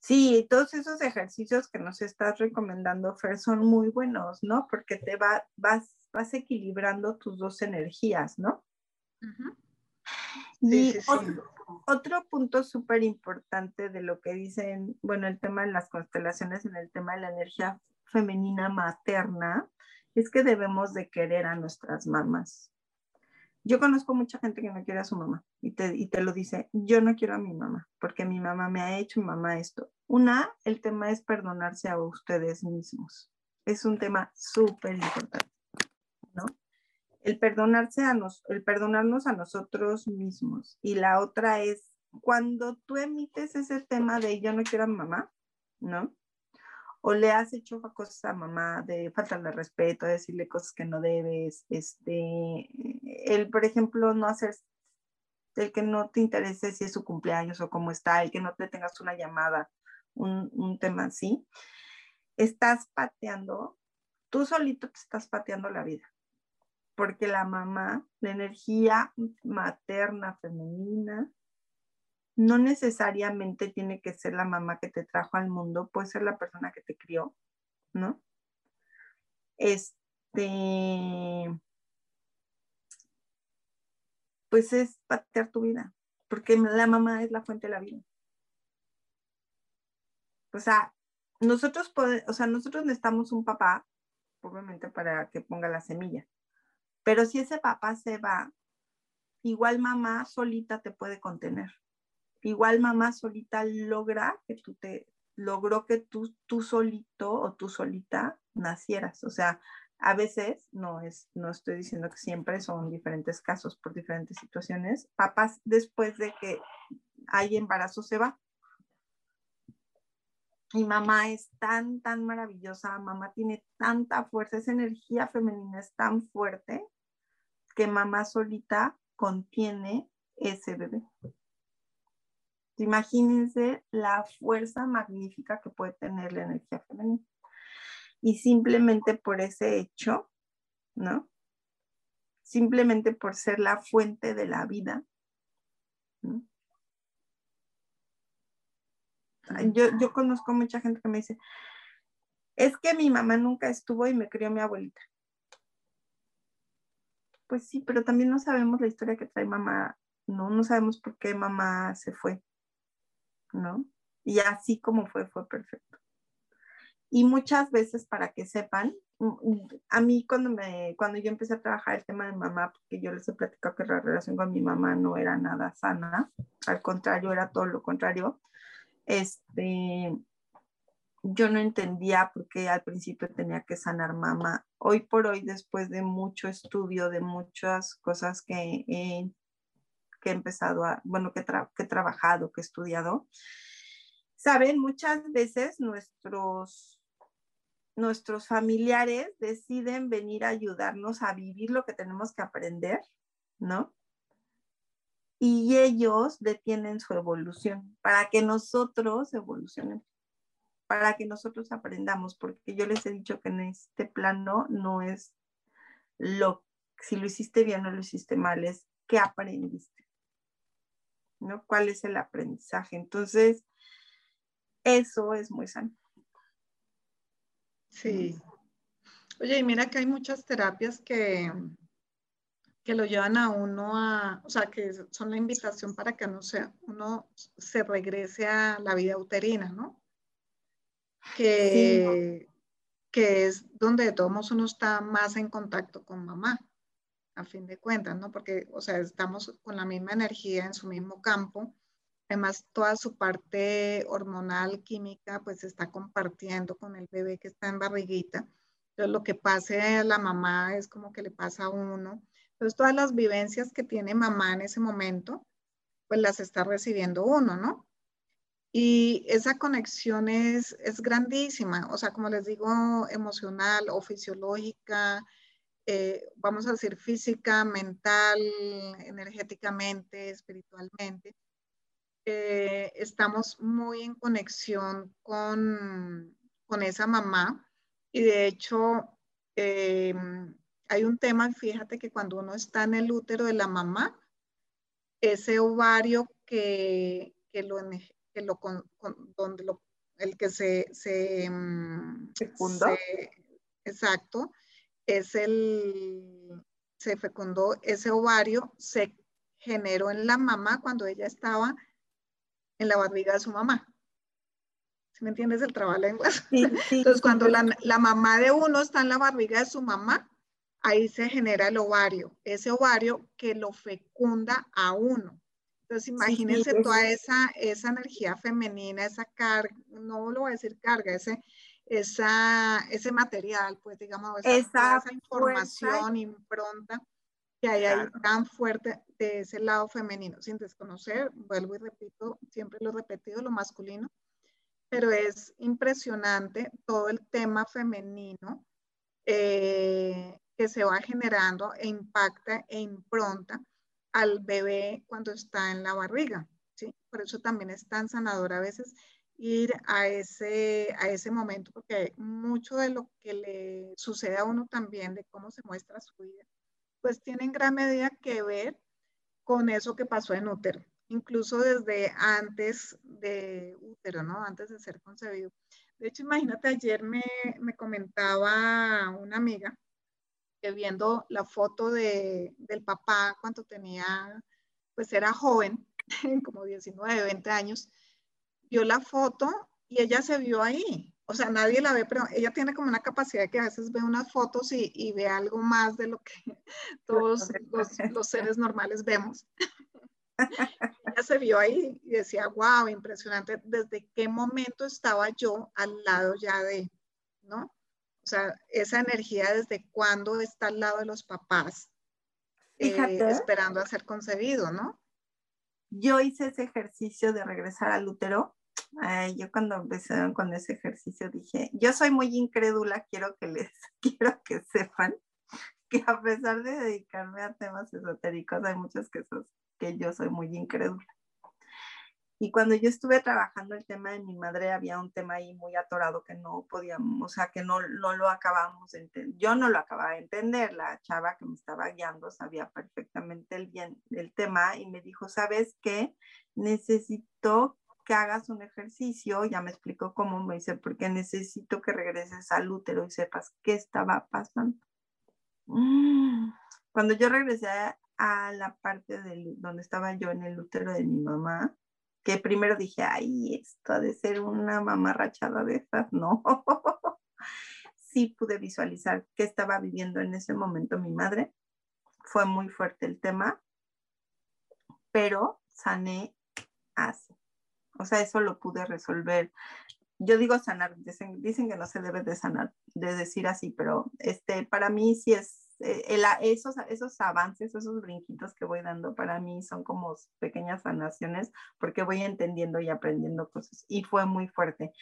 Speaker 1: Sí, todos esos ejercicios que nos estás recomendando, Fer, son muy buenos, ¿no? Porque te va, vas, vas equilibrando tus dos energías, ¿no? Y otro, punto súper importante de lo que dicen, bueno, el tema de las constelaciones en el tema de la energía femenina materna, es que debemos de querer a nuestras mamás. Yo conozco mucha gente que no quiere a su mamá y te, y te lo dice, yo no quiero a mi mamá porque mi mamá me ha hecho, mi mamá esto. Una, el tema es perdonarse a ustedes mismos. Es un tema súper importante. El perdonarse a nos, el perdonarnos a nosotros mismos. Y la otra es cuando tú emites ese tema de yo no quiero a mamá, ¿no? O le has hecho cosas a mamá de falta de respeto, decirle cosas que no debes, este, el, por ejemplo, no hacer, el que no te interese si es su cumpleaños o cómo está, el que no te tengas una llamada, un, un tema así, estás pateando, tú solito te estás pateando la vida porque la mamá, la energía materna femenina, no necesariamente tiene que ser la mamá que te trajo al mundo, puede ser la persona que te crió, ¿no? Este, pues es patear tu vida, porque la mamá es la fuente de la vida. O sea, nosotros o sea, nosotros necesitamos un papá, obviamente, para que ponga la semilla. Pero si ese papá se va, igual mamá solita te puede contener. Igual mamá solita logra que tú te, logró que tú, tú solito o tú solita nacieras. O sea, a veces, no, es, no estoy diciendo que siempre son diferentes casos por diferentes situaciones, papás después de que hay embarazo se va. Y mamá es tan, tan maravillosa, mamá tiene tanta fuerza, esa energía femenina es tan fuerte que mamá solita contiene ese bebé. Imagínense la fuerza magnífica que puede tener la energía femenina. Y simplemente por ese hecho, ¿no? Simplemente por ser la fuente de la vida. Yo, yo conozco mucha gente que me dice, es que mi mamá nunca estuvo y me crió mi abuelita. Pues sí, pero también no sabemos la historia que trae mamá, ¿no? No sabemos por qué mamá se fue, ¿no? Y así como fue, fue perfecto. Y muchas veces, para que sepan, mm, a mí cuando, me, cuando yo empecé a trabajar el tema de mamá, porque yo les he platicado que la relación con mi mamá no era nada sana, al contrario, era todo lo contrario, este, yo no entendía por qué al principio tenía que sanar mamá. Hoy por hoy, después de mucho estudio, de muchas cosas que he, que he empezado a, bueno, que, que he trabajado, que he estudiado, saben, muchas veces nuestros, nuestros familiares deciden venir a ayudarnos a vivir lo que tenemos que aprender, ¿no? y ellos detienen su evolución para que nosotros evolucionemos, para que nosotros aprendamos, porque yo les he dicho que en este plano no es lo, si lo hiciste bien o lo hiciste mal, es qué aprendiste, ¿no? ¿Cuál es el aprendizaje? Entonces, eso es muy sano.
Speaker 2: Sí. Oye, y mira que hay muchas terapias que, que lo llevan a uno a, o sea, que son la invitación para que uno se, uno se regrese a la vida uterina, ¿no? Que, que es donde de todos modos uno está más en contacto con mamá, a fin de cuentas, ¿no? Porque, o sea, estamos con la misma energía en su mismo campo. Además, toda su parte hormonal, química, pues se está compartiendo con el bebé que está en barriguita. Entonces, lo que pase a la mamá es como que le pasa a uno. Entonces, todas las vivencias que tiene mamá en ese momento, pues las está recibiendo uno, ¿no? Y esa conexión es, es grandísima, o sea, como les digo, emocional o fisiológica, eh, vamos a decir física, mental, energéticamente, espiritualmente. Eh, estamos muy en conexión con, con esa mamá y de hecho, eh, hay un tema, fíjate que cuando uno está en el útero de la mamá, ese ovario que, que lo, que lo donde lo, el que se, se,
Speaker 1: mm,
Speaker 2: exacto, es el, se fecundó ese ovario, se generó en la mamá cuando ella estaba en la barriga de su mamá. ¿Sí me entiendes el trabalenguas? Sí, Entonces, cuando la, la, mamá de uno está en la barriga de su mamá, ahí se genera el ovario, ese ovario que lo fecunda a uno. Entonces, imagínense toda esa, esa energía femenina, esa carga, no lo voy a decir carga, ese, esa, ese material, pues digamos, esa, esa información, impronta que hay ahí tan fuerte de ese lado femenino, sin desconocer, vuelvo y repito, siempre lo he repetido, lo masculino, pero es impresionante todo el tema femenino eh, que se va generando e impacta e impronta al bebé cuando está en la barriga. ¿sí? Por eso también es tan sanador a veces ir a ese, a ese momento, porque mucho de lo que le sucede a uno también, de cómo se muestra su vida, pues tiene en gran medida que ver con eso que pasó en útero, incluso desde antes de útero, ¿no? Antes de ser concebido. De hecho, imagínate, ayer me, me comentaba una amiga que viendo la foto de, del papá cuando tenía, pues era joven, como 19, 20 años, vio la foto y ella se vio ahí. O sea, nadie la ve, pero ella tiene como una capacidad que a veces ve unas fotos y, y ve algo más de lo que todos los, los seres normales vemos. ella se vio ahí y decía, wow, impresionante, ¿desde qué momento estaba yo al lado ya de, ¿no? O sea, esa energía desde cuándo está al lado de los papás, eh, esperando a ser concebido, ¿no?
Speaker 1: Yo hice ese ejercicio de regresar al útero. yo cuando empecé con ese ejercicio dije, yo soy muy incrédula, quiero que les, quiero que sepan que a pesar de dedicarme a temas esotéricos, hay muchos que, que yo soy muy incrédula. Y cuando yo estuve trabajando el tema de mi madre, había un tema ahí muy atorado que no podíamos, o sea, que no, no lo acabábamos de entender. Yo no lo acababa de entender. La chava que me estaba guiando sabía perfectamente el, bien, el tema y me dijo, ¿sabes qué? Necesito que hagas un ejercicio. Ya me explicó cómo, me dice, porque necesito que regreses al útero y sepas qué estaba pasando. Mm. Cuando yo regresé a la parte del, donde estaba yo en el útero de mi mamá, que primero dije, ay, esto ha de ser una mamarrachada de esas, no. sí pude visualizar qué estaba viviendo en ese momento mi madre. Fue muy fuerte el tema, pero sané así. O sea, eso lo pude resolver. Yo digo sanar, dicen, dicen que no se debe de sanar, de decir así, pero este, para mí sí es eh, esos, esos avances, esos brinquitos que voy dando para mí son como pequeñas sanaciones porque voy entendiendo y aprendiendo cosas. Y fue muy fuerte.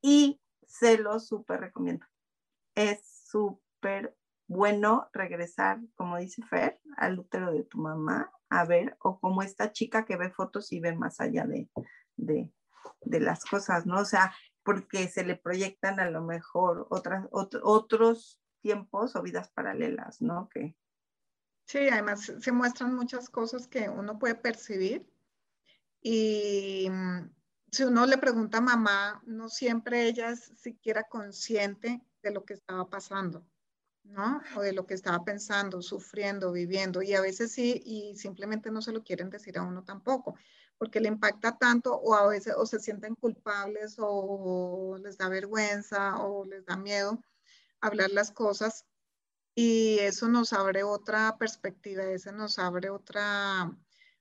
Speaker 1: Y se lo súper recomiendo. Es súper bueno regresar, como dice Fer, al útero de tu mamá a ver, o como esta chica que ve fotos y ve más allá de, de, de las cosas, ¿no? O sea, porque se le proyectan a lo mejor otras, otros tiempos o vidas paralelas, ¿no? Que...
Speaker 2: Sí, además se muestran muchas cosas que uno puede percibir y mm, si uno le pregunta a mamá, no siempre ella es siquiera consciente de lo que estaba pasando, ¿no? O de lo que estaba pensando, sufriendo, viviendo. Y a veces sí, y simplemente no se lo quieren decir a uno tampoco porque le impacta tanto o a veces o se sienten culpables o, les da vergüenza o les da miedo hablar las cosas y eso nos abre otra perspectiva, ese nos abre otra,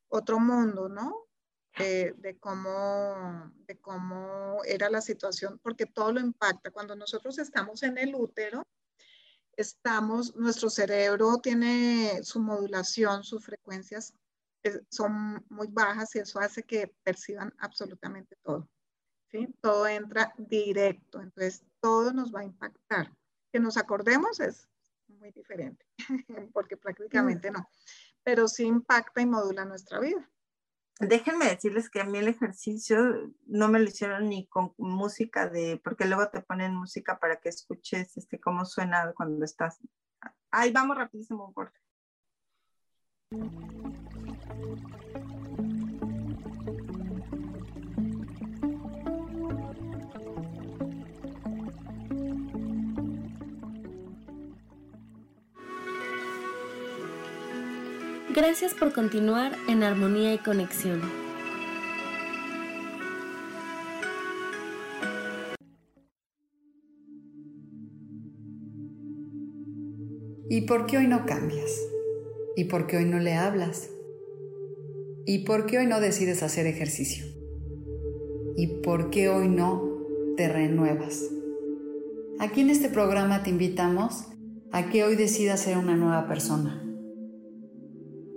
Speaker 2: otro mundo, ¿no? de, cómo, de cómo era la situación, porque todo lo impacta. Cuando nosotros estamos en el útero, estamos, nuestro cerebro tiene su modulación, sus frecuencias son muy bajas y eso hace que perciban absolutamente todo. ¿sí? Todo entra directo, entonces todo nos va a impactar. Que nos acordemos es muy diferente, porque prácticamente no, pero sí impacta y modula nuestra vida.
Speaker 1: Déjenme decirles que a mí el ejercicio no me lo hicieron ni con música de, porque luego te ponen música para que escuches este, cómo suena cuando estás. Ahí vamos rapidísimo un corte.
Speaker 3: Gracias por continuar en armonía y conexión.
Speaker 4: ¿Y por qué hoy no cambias? ¿Y por qué hoy no le hablas? ¿Y por qué hoy no decides hacer ejercicio? ¿Y por qué hoy no te renuevas? Aquí en este programa te invitamos a que hoy decidas ser una nueva persona.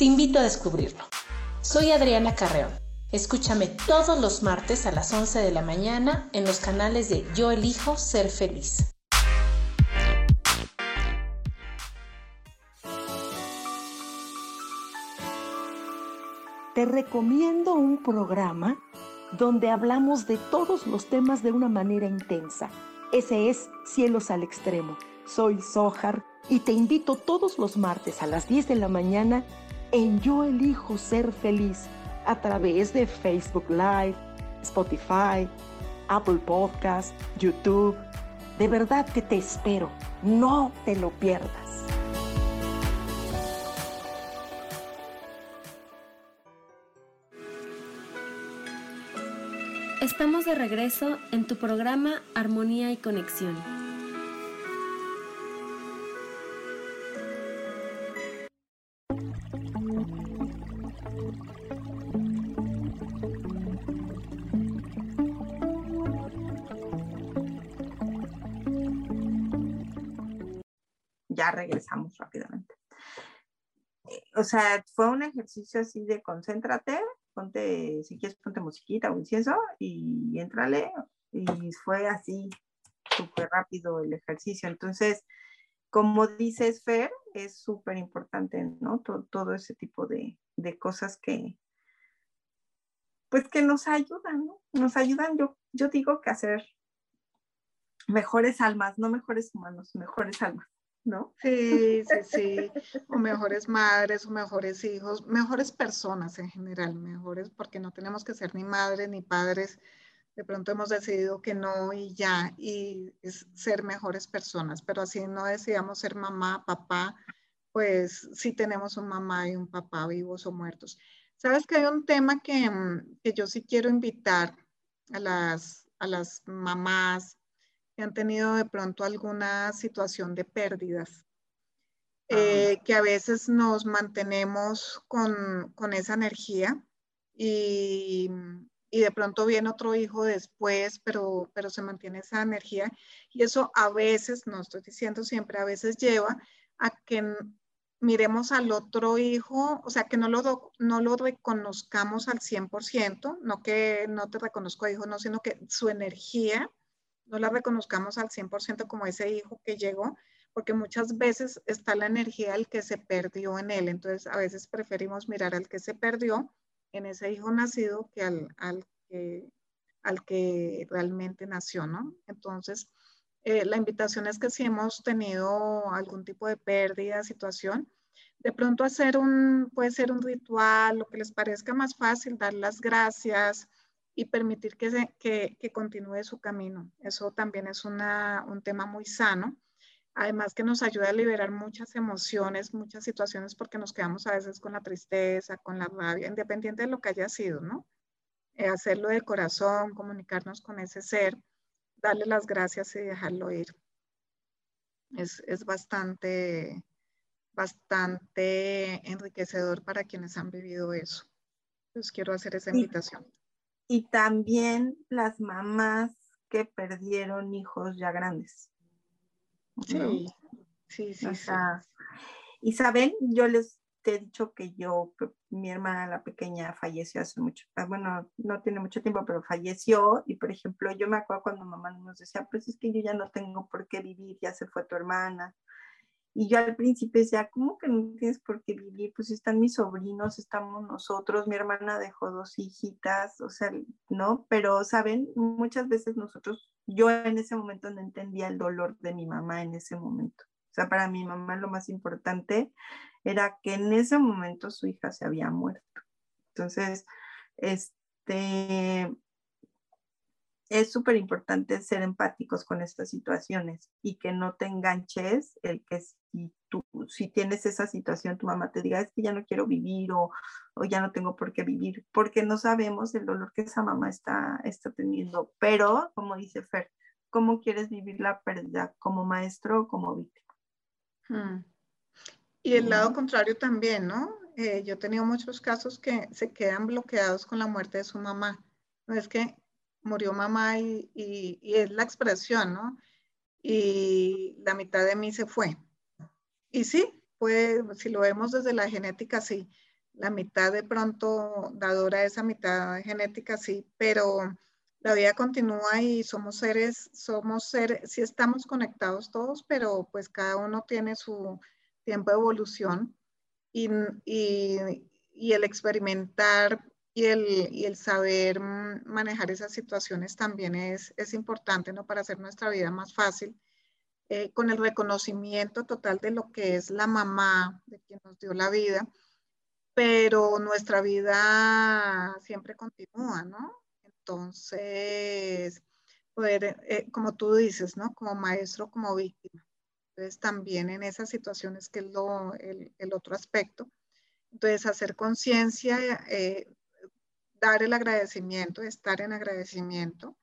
Speaker 5: Te invito a descubrirlo. Soy Adriana Carreón. Escúchame todos los martes a las 11 de la mañana en los canales de Yo Elijo Ser Feliz.
Speaker 6: te recomiendo un programa donde hablamos de todos los temas de una manera intensa. Ese es Cielos al Extremo. Soy Sohar y te invito todos los martes a las 10 de la mañana en Yo Elijo Ser Feliz a través de Facebook Live, Spotify, Apple Podcast, YouTube. De verdad que te espero. No te lo pierdas.
Speaker 3: Estamos de regreso en tu programa Armonía y Conexión.
Speaker 1: Ya regresamos rápidamente. Eh, o sea, fue un ejercicio así de concéntrate, ponte, si quieres, ponte musiquita o incienso y entrale. Y fue así, súper rápido el ejercicio. Entonces, como dices, Fer, es súper importante, ¿no? Todo, ese tipo de, de, cosas que, pues que nos ayudan, ¿no? Nos ayudan, yo, yo digo que hacer mejores almas, no mejores humanos, mejores almas. ¿No?
Speaker 2: Sí, sí, sí, o mejores madres, o mejores hijos, mejores personas en general, mejores, porque no tenemos que ser ni madres ni padres, de pronto hemos decidido que no y ya, y ser mejores personas, pero así no decidamos ser mamá, papá, pues sí tenemos un mamá y un papá vivos o muertos. Sabes que hay un tema que, mm, que yo sí quiero invitar a las, a las mamás, han tenido de pronto alguna situación de pérdidas. eh, que a veces nos mantenemos con, con esa energía y, y, de pronto viene otro hijo después, pero, pero se mantiene esa energía y eso a veces, no estoy diciendo siempre, a veces lleva a que miremos al otro hijo, o sea, que no lo, no lo reconozcamos al 100%, no que no te reconozco hijo, no, sino que su energía no la reconozcamos al 100% como ese hijo que llegó, porque muchas veces está la energía del que se perdió en él. Entonces, a veces preferimos mirar al que se perdió en ese hijo nacido que al, al, que, al que realmente nació, ¿no? Entonces, eh, la invitación es que si hemos tenido algún tipo de pérdida, situación, de pronto hacer un, puede ser un ritual, lo que les parezca más fácil, dar las gracias y permitir que, se, que, que continúe su camino. Eso también es una, un tema muy sano Además que nos ayuda a liberar muchas emociones, muchas situaciones, porque nos quedamos a veces con la tristeza, con la rabia, independiente de lo que haya sido, ¿no? Eh, hacerlo de corazón, comunicarnos con ese ser, darle las gracias y dejarlo ir. Es, es bastante, bastante enriquecedor para quienes han vivido eso. Entonces quiero hacer esa invitación.
Speaker 1: Y, también las mamás que perdieron hijos ya grandes.
Speaker 2: Sí, sí, sí.
Speaker 1: Y saben, yo les he dicho que yo, mi hermana la pequeña falleció hace mucho, ah, bueno, no tiene mucho tiempo, pero falleció y por ejemplo, yo me acuerdo cuando mamá nos decía, pues es que yo ya no tengo por qué vivir, ya se fue tu hermana. Y yo al principio decía, ¿cómo que no tienes por qué vivir? Pues están mis sobrinos, estamos nosotros, mi hermana dejó dos hijitas, o sea, ¿no? Pero, ¿saben? Muchas veces nosotros, yo en ese momento no entendía el dolor de mi mamá en ese momento. O sea, para mi mamá lo más importante era que en ese momento su hija se había muerto. Entonces, este, es súper importante ser empáticos con estas situaciones y que no te enganches el que si tú, si tienes esa situación, tu mamá te diga, es que ya no quiero vivir o, o ya no tengo por qué vivir, porque no sabemos el dolor que esa mamá está, está teniendo. Pero, como dice Fer, ¿cómo quieres vivir la pérdida? ¿Como maestro o como víctima?
Speaker 2: Hmm. Y el lado contrario también, ¿no? Eh, yo he tenido muchos casos que se quedan bloqueados con la muerte de su mamá. No es que murió mamá y, y, es la expresión, ¿no? Y la mitad de mí se fue. Y sí, pues si lo vemos desde la genética, sí, la mitad de pronto dadora esa mitad genética, sí, pero la vida continúa y somos seres, somos seres, sí estamos conectados todos, pero pues cada uno tiene su tiempo de evolución y, y, y el experimentar y el, saber mm, manejar esas situaciones también es, importante, ¿no? Para hacer nuestra vida más fácil, eh, con el reconocimiento total de lo que es la mamá, de quien nos dio la vida, pero nuestra vida siempre continúa, ¿no? Entonces, poder, eh, como tú dices, ¿no? Como maestro, como víctima. Entonces, también en esas situaciones, que es lo, el, otro aspecto, entonces, hacer conciencia eh, dar el agradecimiento, estar en agradecimiento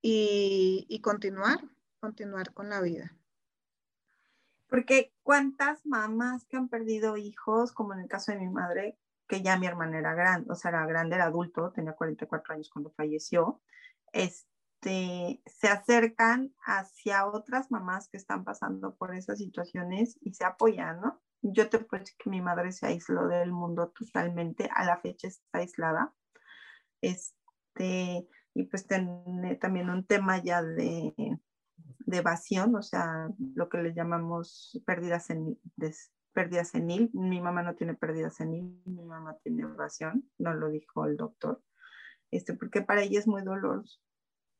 Speaker 2: y, continuar, continuar con la vida.
Speaker 1: Porque cuántas mamás que han perdido hijos, como en el caso de mi madre, que ya mi hermana era grande, o sea, era grande, era adulto, tenía 44 años cuando falleció, este, se acercan hacia otras mamás que están pasando por esas situaciones y se apoyan, ¿no? Yo te puedo decir que mi madre se aisló del mundo totalmente, a la fecha está aislada, este, y pues tiene también un tema ya de, de, evasión, o sea, lo que le llamamos pérdida senil, pérdida senil. Mi mamá no tiene pérdida senil, mi mamá tiene evasión, no lo dijo el doctor, este, porque para ella es muy doloroso.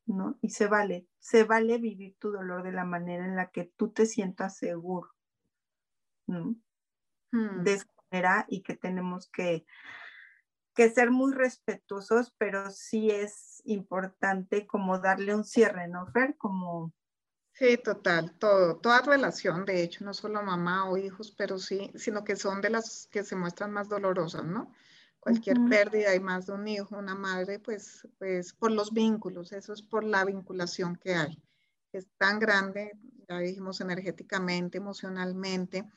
Speaker 1: ¿no? Y se vale, se vale vivir tu dolor de la manera en la que tú te sientas seguro. ¿no? Hmm. De esa manera y que tenemos que que ser muy respetuosos, pero sí es importante como darle un cierre, ¿no, Fer? Como...
Speaker 2: Sí, total, todo, toda relación, de hecho, no solo mamá o hijos, pero sí, sino que son de las que se muestran más dolorosas, ¿no? Cualquier pérdida y más de un hijo, una madre, pues, pues por los vínculos, eso es por la vinculación que hay. Es tan grande, ya dijimos energéticamente, emocionalmente,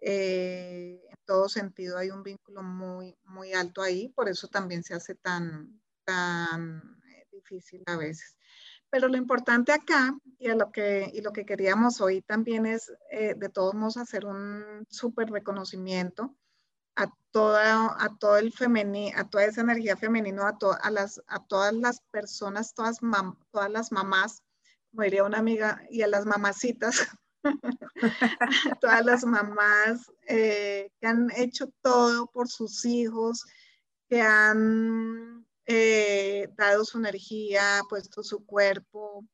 Speaker 2: Eh, en todo sentido hay un vínculo muy, muy alto ahí, por eso también se hace tan, tan eh, difícil a veces. Pero lo importante acá y, lo, que, y lo que queríamos hoy también es eh, de todos hacer un súper reconocimiento a toda, a todo el femenino, a toda esa energía femenina, a, a, las, a todas las personas, todas, todas las mamás, como diría una amiga, y a las mamacitas, todas las mamás eh, que han hecho todo por sus hijos, que han eh, dado su energía, puesto su cuerpo,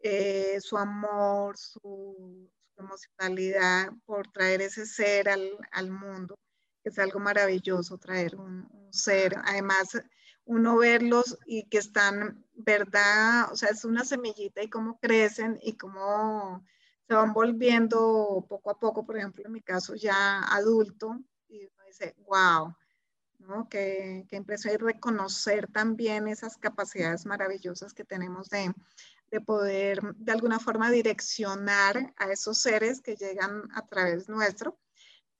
Speaker 2: eh, su amor, su, emocionalidad por traer ese ser al, al mundo es algo maravilloso traer un, ser. Además, uno verlos y que están, ¿verdad? O sea, es una semillita y cómo crecen y cómo se van volviendo poco a poco, por ejemplo, en mi caso ya adulto, y uno dice, wow, ¿no? Qué, qué impresión y reconocer también esas capacidades maravillosas que tenemos de, de poder de alguna forma direccionar a esos seres que llegan a través nuestro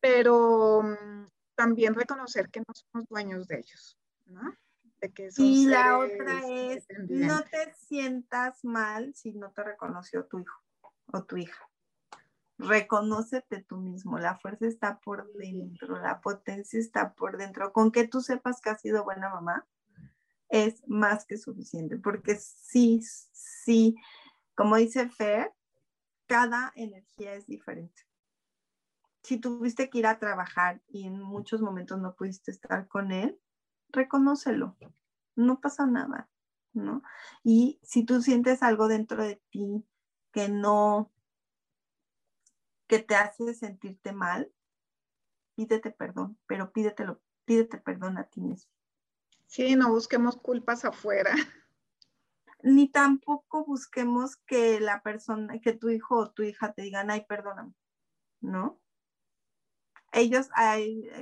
Speaker 2: pero mm, también reconocer que no somos dueños de ellos, ¿no?
Speaker 1: De que y la otra es, no te sientas mal si no te reconoció tu hijo o tu hija. Reconócete tú mismo, la fuerza está por dentro, la potencia está por dentro. Con que tú sepas que has sido buena mamá es más que suficiente, porque sí, sí, como dice Fer, cada energía es diferente si tuviste que ir a trabajar y en muchos momentos no pudiste estar con él, reconócelo, no pasa nada, ¿no? Y si tú sientes algo dentro de ti que no, que te hace sentirte mal, pídete perdón, pero pídetelo, pídete perdón a ti mismo.
Speaker 2: Sí, no busquemos culpas afuera.
Speaker 1: Ni tampoco busquemos que la persona, que tu hijo o tu hija te digan, ay, perdóname, ¿no? ellos,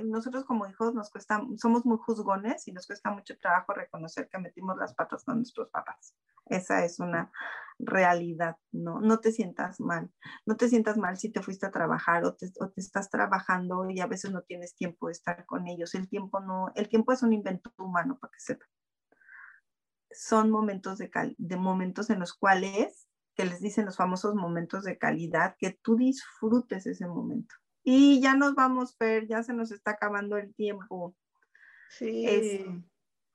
Speaker 1: nosotros como hijos nos cuesta, somos muy juzgones y nos cuesta mucho trabajo reconocer que metimos las patas con nuestros papás. Esa es una realidad, ¿no? No te sientas mal, no te sientas mal si te fuiste a trabajar o te, o te estás trabajando y a veces no tienes tiempo de estar con ellos. El tiempo no, el tiempo es un invento humano, para que sepan. Son momentos de, de momentos en los cuales, que les dicen los famosos momentos de calidad, que tú disfrutes ese momento y ya nos vamos, Fer, ya se nos está acabando el tiempo. Sí.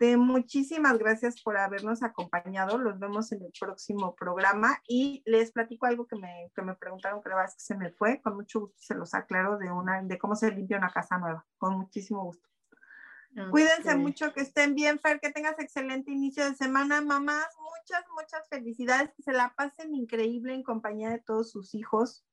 Speaker 1: Este, muchísimas gracias por habernos acompañado. Los vemos en el próximo programa y les platico algo que me, que me preguntaron, creo que se me fue. Con mucho gusto se los aclaro de, una, de cómo se limpia una casa nueva. Con muchísimo gusto. Cuídense mucho, que estén bien, Fer, que tengas excelente inicio de semana. Mamás, muchas, muchas felicidades, que se la pasen increíble en compañía de todos sus hijos.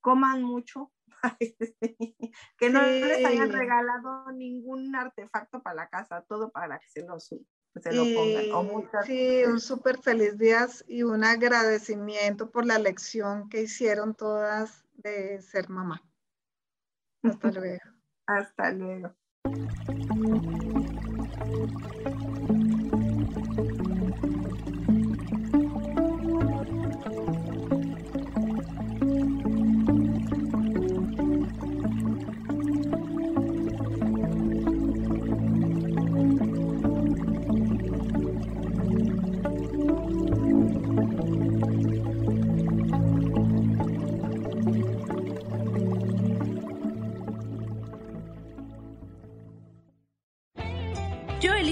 Speaker 1: Coman mucho, que no les hayan regalado ningún artefacto para la casa, todo para que se lo, se lo pongan.
Speaker 2: sí, un súper feliz día y un agradecimiento por la lección que hicieron todas de ser mamá. Hasta luego.
Speaker 1: Hasta luego.